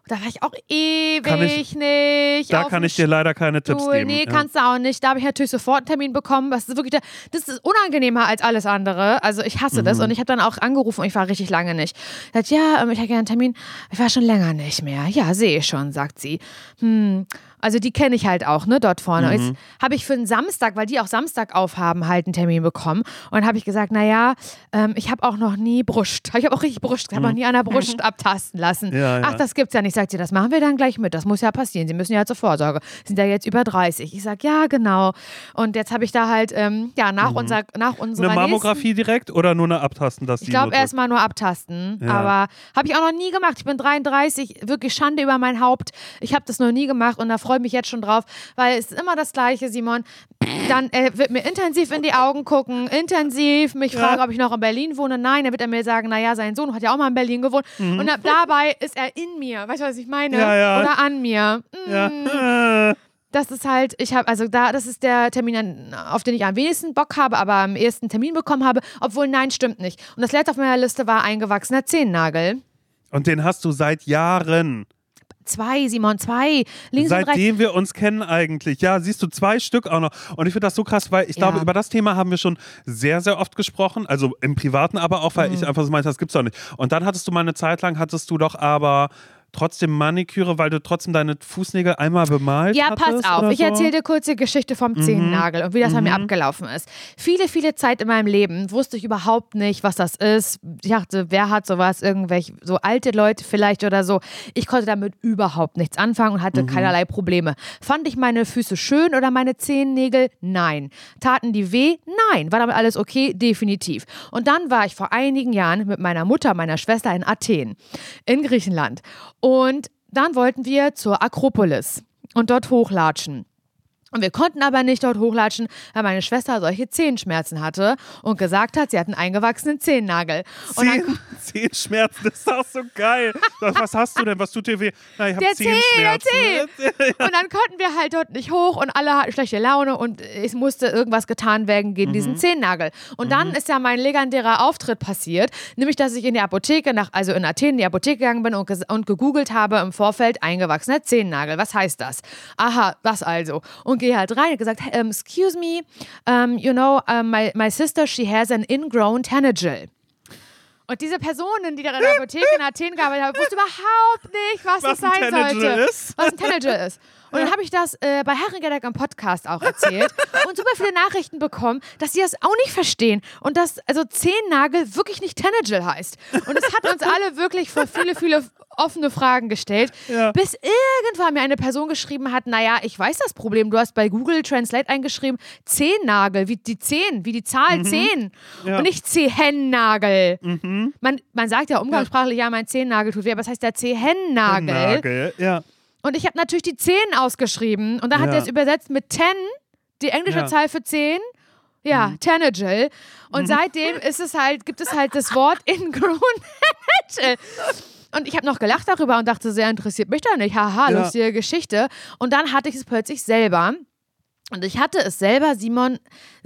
Da war ich auch ewig Kann ich- nicht. Da kann ich dir leider keine Tipps Stuhl. geben. Nee, ja. kannst du auch nicht. Da habe ich natürlich sofort einen Termin bekommen. Das ist wirklich, der, das ist unangenehmer als alles andere. Also ich hasse Mhm. das. Und ich habe dann auch angerufen und ich war richtig lange nicht. Ich sagte, ja, ähm, ich hätte gerne einen Termin. Ich war schon länger nicht mehr. Ja, sehe ich schon, sagt sie. Hm. Also die kenne ich halt auch, ne, dort vorne. Mhm. Jetzt habe ich für einen Samstag, weil die auch Samstag aufhaben, halt einen Termin bekommen. Und habe ich gesagt, naja, ähm, ich habe auch noch nie Brust. Ich habe auch richtig Brust. Ich habe noch nie an der Brust abtasten lassen. Mhm. Ja, ja. Ach, das gibt's ja nicht. Sagt sie, das machen wir dann gleich mit. Das muss ja passieren. Sie müssen ja zur Vorsorge. Sind ja jetzt über 30. Ich sag, ja, genau. Und jetzt habe ich da halt, ähm, ja, nach, unser, nach unserer Mhm. Eine Mammografie direkt oder nur eine Abtasten, dass ich glaube erstmal nur abtasten, Ja. aber habe ich auch noch nie gemacht. Ich bin 33, wirklich Schande über mein Haupt. Ich habe das noch nie gemacht und da freue ich mich jetzt schon drauf, weil es ist immer das Gleiche, Simon. Dann er wird mir intensiv in die Augen gucken, intensiv mich Ja. fragen, ob ich noch in Berlin wohne. Nein, dann wird er mir sagen, naja, sein Sohn hat ja auch mal in Berlin gewohnt. Und da, dabei ist er in mir. Weißt du, was ich meine? Mhm. Ja, ja. Oder an mir. Mm. Ja. das ist halt, ich habe, also da, das ist der Termin, auf den ich am wenigsten Bock habe, aber am ersten Termin bekommen habe, obwohl nein, stimmt nicht. Und das letzte auf meiner Liste war eingewachsener Zehennagel. Und den hast du seit Jahren. Zwei, Simon, zwei. Links. Seitdem wir uns kennen eigentlich. Ja, siehst du, zwei Stück auch noch. Und ich finde das so krass, weil ich Ja. glaube, über das Thema haben wir schon sehr, sehr oft gesprochen. Also im Privaten aber auch, Mhm. weil ich einfach so meinte, das gibt's doch nicht. Und dann hattest du mal eine Zeit lang, hattest du doch aber trotzdem Maniküre, weil du trotzdem deine Fußnägel einmal bemalt Ja, pass auf. Ich so? erzähle dir kurz die Geschichte vom Zehennagel und wie das bei mir abgelaufen ist. Viele, viele Zeit in meinem Leben wusste ich überhaupt nicht, was das ist. Ich dachte, wer hat sowas? Irgendwelche so alte Leute vielleicht oder so. Ich konnte damit überhaupt nichts anfangen und hatte keinerlei Probleme. Fand ich meine Füße schön oder meine Zehennägel? Nein. Taten die weh? Nein. War damit alles okay? Definitiv. Und dann war ich vor einigen Jahren mit meiner Mutter, meiner Schwester in Athen, in Griechenland. Und dann wollten wir zur Akropolis und dort hochlatschen. Und wir konnten aber nicht dort hochlatschen, weil meine Schwester solche Zehenschmerzen hatte und gesagt hat, sie hat einen eingewachsenen Zehennagel. Und dann, Zehenschmerzen, das ist auch so geil. Was, hast du denn? Was tut dir weh? Na, ich habe Der Zeh, der Zehenschmerzen. und dann konnten wir halt dort nicht hoch und alle hatten schlechte Laune und es musste irgendwas getan werden gegen diesen Zehennagel. Und dann ist ja mein legendärer Auftritt passiert, nämlich dass ich in die Apotheke, nach, also in Athen in die Apotheke gegangen bin und, und gegoogelt habe im Vorfeld eingewachsener Zehennagel. Was heißt das? Aha, was also? Und gehe halt rein und gesagt, um, excuse me, um, you know, um, my, my sister, she has an ingrown tanagal. Und diese Personen, die da in der Apotheke in Athen gearbeitet haben, wussten überhaupt nicht, was, Was das ein sein sollte. ist. Was ein Tanagal ist. Und dann habe ich das äh, bei Herrengedeck am Podcast auch erzählt und super viele Nachrichten bekommen, dass sie das auch nicht verstehen und dass also Zehennagel wirklich nicht Tanagal heißt. Und es hat uns alle wirklich vor viele, viele offene Fragen gestellt, Ja. bis irgendwann mir eine Person geschrieben hat, naja, ich weiß das Problem, du hast bei Google Translate eingeschrieben, Zehennagel, wie die Zehn, wie die Zahl Zehn Ja. und nicht Zehennagel. Man, man sagt ja umgangssprachlich, ja, mein Zehennagel tut weh, aber es heißt ja Zehennagel. Nagel, ja. Und ich habe natürlich die 10 ausgeschrieben und dann hat Ja. er es übersetzt mit 10, die englische Ja. Mhm. Zahl für 10. Ja, Tanagal. Und seitdem ist es halt, gibt es halt das Wort ingrown Tanagal. Und ich habe noch gelacht darüber und dachte, sehr interessiert mich doch nicht. Haha, Ja. lustige Geschichte. Und dann hatte ich es plötzlich selber. Und ich hatte es selber, Simon,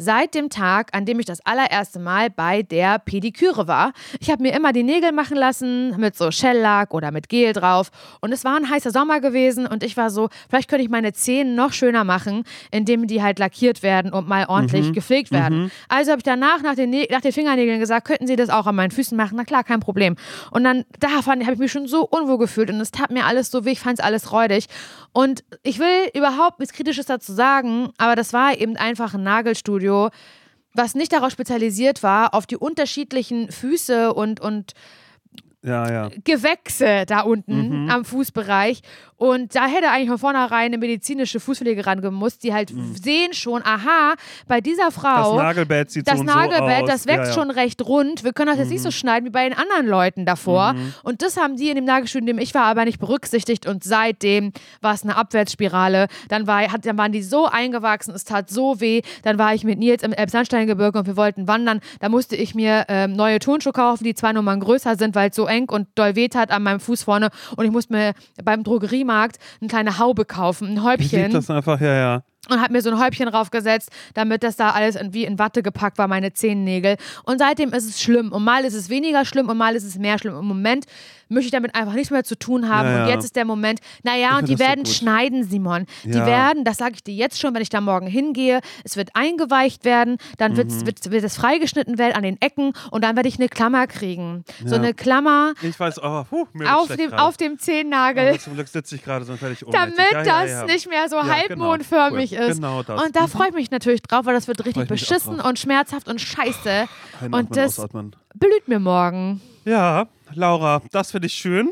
seit dem Tag, an dem ich das allererste Mal bei der Pediküre war. Ich habe mir immer die Nägel machen lassen mit so Shellack oder mit Gel drauf. Und es war ein heißer Sommer gewesen und ich war so, vielleicht könnte ich meine Zähne noch schöner machen, indem die halt lackiert werden und mal ordentlich gepflegt werden. Also habe ich danach nach den, nach den Fingernägeln gesagt, könnten Sie das auch an meinen Füßen machen? Na klar, kein Problem. Und dann da fand- habe ich mich schon so unwohl gefühlt und es tat mir alles so weh, ich fand es alles räudig. Und ich will überhaupt nichts Kritisches dazu sagen, aber das war eben einfach ein Nagelstudio, was nicht darauf spezialisiert war, auf die unterschiedlichen Füße und, und Ja, ja. Gewächse da unten Mhm. am Fußbereich. Und da hätte eigentlich von vornherein eine medizinische Fußpflege rangemusst, die halt sehen schon, aha, bei dieser Mhm. Das Frau. Nagelbett sieht Das so so Nagelbett, aus. das wächst ja, ja. schon recht rund. Wir können das jetzt nicht so schneiden wie bei den anderen Leuten davor. Mhm. Und das haben die in dem Nagelstudio, in dem ich war, aber nicht berücksichtigt. Und seitdem war es eine Abwärtsspirale. Dann, war, hat, dann waren die so eingewachsen, es tat so weh. Dann war ich mit Nils im Elbsandsteingebirge und wir wollten wandern. Da musste ich mir ähm, neue Turnschuhe kaufen, die zwei Nummern größer sind, weil es so eng und doll weh tat an meinem Fuß vorne. Und ich musste mir beim Drogeriemarkt eine kleine Haube kaufen, ein Ich Häubchen liebe das einfach, ja, ja. und habe mir so ein Häubchen raufgesetzt, damit das da alles in, wie in Watte gepackt war, meine Zehennägel. Und seitdem ist es schlimm. Und mal ist es weniger schlimm und mal ist es mehr schlimm. Im Moment möchte ich damit einfach nichts mehr zu tun haben. Ja. Und jetzt ist der Moment, naja, und die so werden gut. schneiden, Simon. Die werden, das sage ich dir jetzt schon, wenn ich da morgen hingehe, es wird eingeweicht werden, dann Mhm. wird, wird es freigeschnitten werden an den Ecken und dann werde ich eine Klammer kriegen. So eine Klammer Ich weiß, oh, puh, mir auf dem, auf dem Zehennagel. Aber zum Glück sitze ich gerade, werde ich ohnmächtig. damit das nicht mehr so genau. halbmondförmig Cool. ist. Genau das. Und da Mhm. freue ich mich natürlich drauf, weil das wird richtig beschissen und schmerzhaft und scheiße. Einatmen, Und das ausatmen. blüht mir morgen. Ja, Laura, das finde ich schön.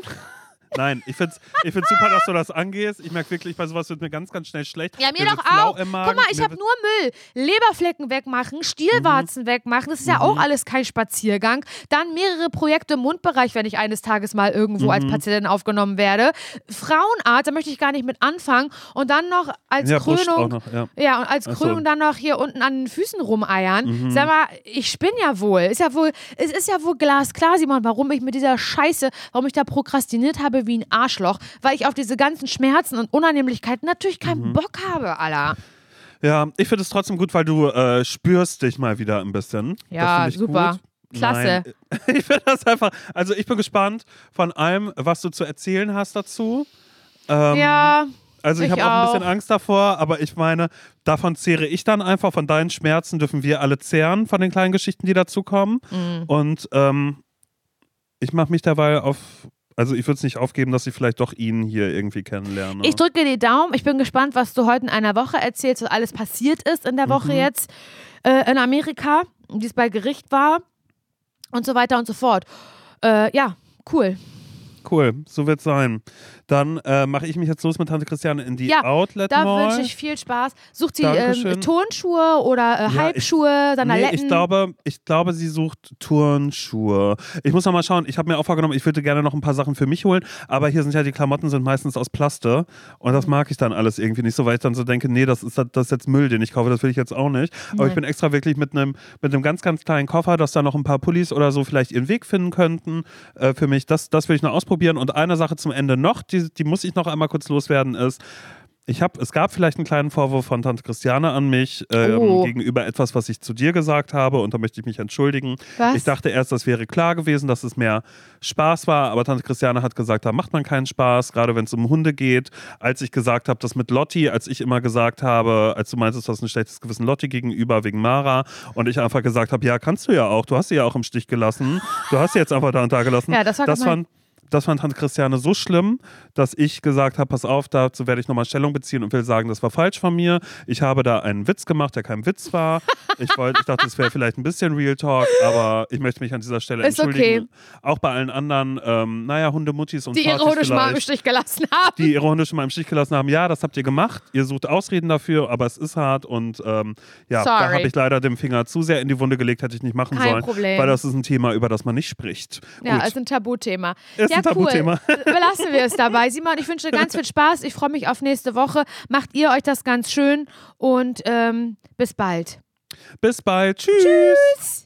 Nein, ich finde es ich find's super, dass du das angehst. Ich merke wirklich, bei sowas wird mir ganz, ganz schnell schlecht. Ja, mir, wird doch auch. Guck mal, ich Mir habe nur Müll. Leberflecken wegmachen, Stielwarzen wegmachen. Das ist ja auch alles kein Spaziergang. Dann mehrere Projekte im Mundbereich, wenn ich eines Tages mal irgendwo als Patientin aufgenommen werde. Frauenarzt, da möchte ich gar nicht mit anfangen. Und dann noch als Ja, Krönung. noch, ja. Ja, und als so. Krönung dann noch hier unten an den Füßen rumeiern. Mhm. Sag mal, ich spinne ja wohl. Ist ja wohl, es ist ja wohl glasklar, Simon, warum ich mit dieser Scheiße, warum ich da prokrastiniert habe habe wie ein Arschloch, weil ich auf diese ganzen Schmerzen und Unannehmlichkeiten natürlich keinen Mhm. Bock habe, Alter. Ja, ich finde es trotzdem gut, weil du äh, spürst dich mal wieder ein bisschen. Ja, super. Gut. Klasse. Nein, ich finde das einfach. Also ich bin gespannt von allem, was du zu erzählen hast dazu. Ähm, ja, Also ich ich habe auch ein bisschen. Angst davor, aber ich meine, davon zehre ich dann einfach. Von deinen Schmerzen dürfen wir alle zehren, von den kleinen Geschichten, die dazukommen. Mhm. Und ähm, ich mache mich dabei auf. Also ich würde es nicht aufgeben, dass ich vielleicht doch ihn hier irgendwie kennenlerne. ich drücke dir die Daumen. Ich bin gespannt, was du heute in einer Woche erzählst, was alles passiert ist in der Woche Mhm. jetzt äh, in Amerika, wie es bei Gericht war und so weiter und so fort. Äh, ja, cool. cool, so wird es sein. Dann äh, mache ich mich jetzt los mit Tante Christiane in die Ja, Outlet Da Mall. wünsche ich viel Spaß. Sucht sie ähm, Turnschuhe oder äh, Ja, ich- Halbschuhe, Nee, ich glaube, ich glaube, sie sucht Turnschuhe. Ich muss noch mal schauen. Ich habe mir auch vorgenommen, ich würde gerne noch ein paar Sachen für mich holen, aber hier sind ja die Klamotten sind meistens aus Plaste und das mag ich dann alles irgendwie nicht so, weil ich dann so denke, nee, das ist, das ist jetzt Müll, den ich kaufe, das will ich jetzt auch nicht. Aber ich Nein. bin extra wirklich mit einem mit einem ganz, ganz kleinen Koffer, dass da noch ein paar Pullis oder so vielleicht ihren Weg finden könnten äh, für mich. Das, das will ich noch ausprobieren. Und eine Sache zum Ende noch, die, die muss ich noch einmal kurz loswerden, ist, ich habe, es gab vielleicht einen kleinen Vorwurf von Tante Christiane an mich ähm, Oh. gegenüber etwas, was ich zu dir gesagt habe und da möchte ich mich entschuldigen. Was? Ich dachte erst, das wäre klar gewesen, dass es mehr Spaß war, aber Tante Christiane hat gesagt, da macht man keinen Spaß, gerade wenn es um Hunde geht. Als ich gesagt habe, das mit Lotti, als ich immer gesagt habe, als du meintest, du hast ein schlechtes Gewissen Lotti gegenüber wegen Mara und ich einfach gesagt habe, ja, kannst du ja auch, du hast sie ja auch im Stich gelassen, du hast sie jetzt einfach da und da gelassen. Ja, das war das gemein. fand das fand Tante Christiane so schlimm, dass ich gesagt habe, pass auf, dazu werde ich nochmal Stellung beziehen und will sagen, das war falsch von mir. Ich habe da einen Witz gemacht, der kein Witz war. Ich, wollte, ich dachte, es wäre vielleicht ein bisschen Real Talk, aber ich möchte mich an dieser Stelle Ist entschuldigen. Auch bei allen anderen, ähm, naja, Hundemuttis und die ihre Hunde schon mal im Stich gelassen haben. die ihre Hunde schon mal im Stich gelassen haben. Ja, das habt ihr gemacht. Ihr sucht Ausreden dafür, aber es ist hart und ähm, ja, da Sorry. habe ich leider den Finger zu sehr in die Wunde gelegt, hätte ich nicht machen Kein sollen. Problem. Weil das ist ein Thema, über das man nicht spricht. Ja, Gut. ist ein Tabuthema. Ist ja, ein Tabuthema. Cool. Belassen wir es dabei. Simon, ich wünsche ganz viel Spaß. Ich freue mich auf nächste Woche. Macht ihr euch das ganz schön und ähm, bis bald. Bis bald. Tschüss. Tschüss.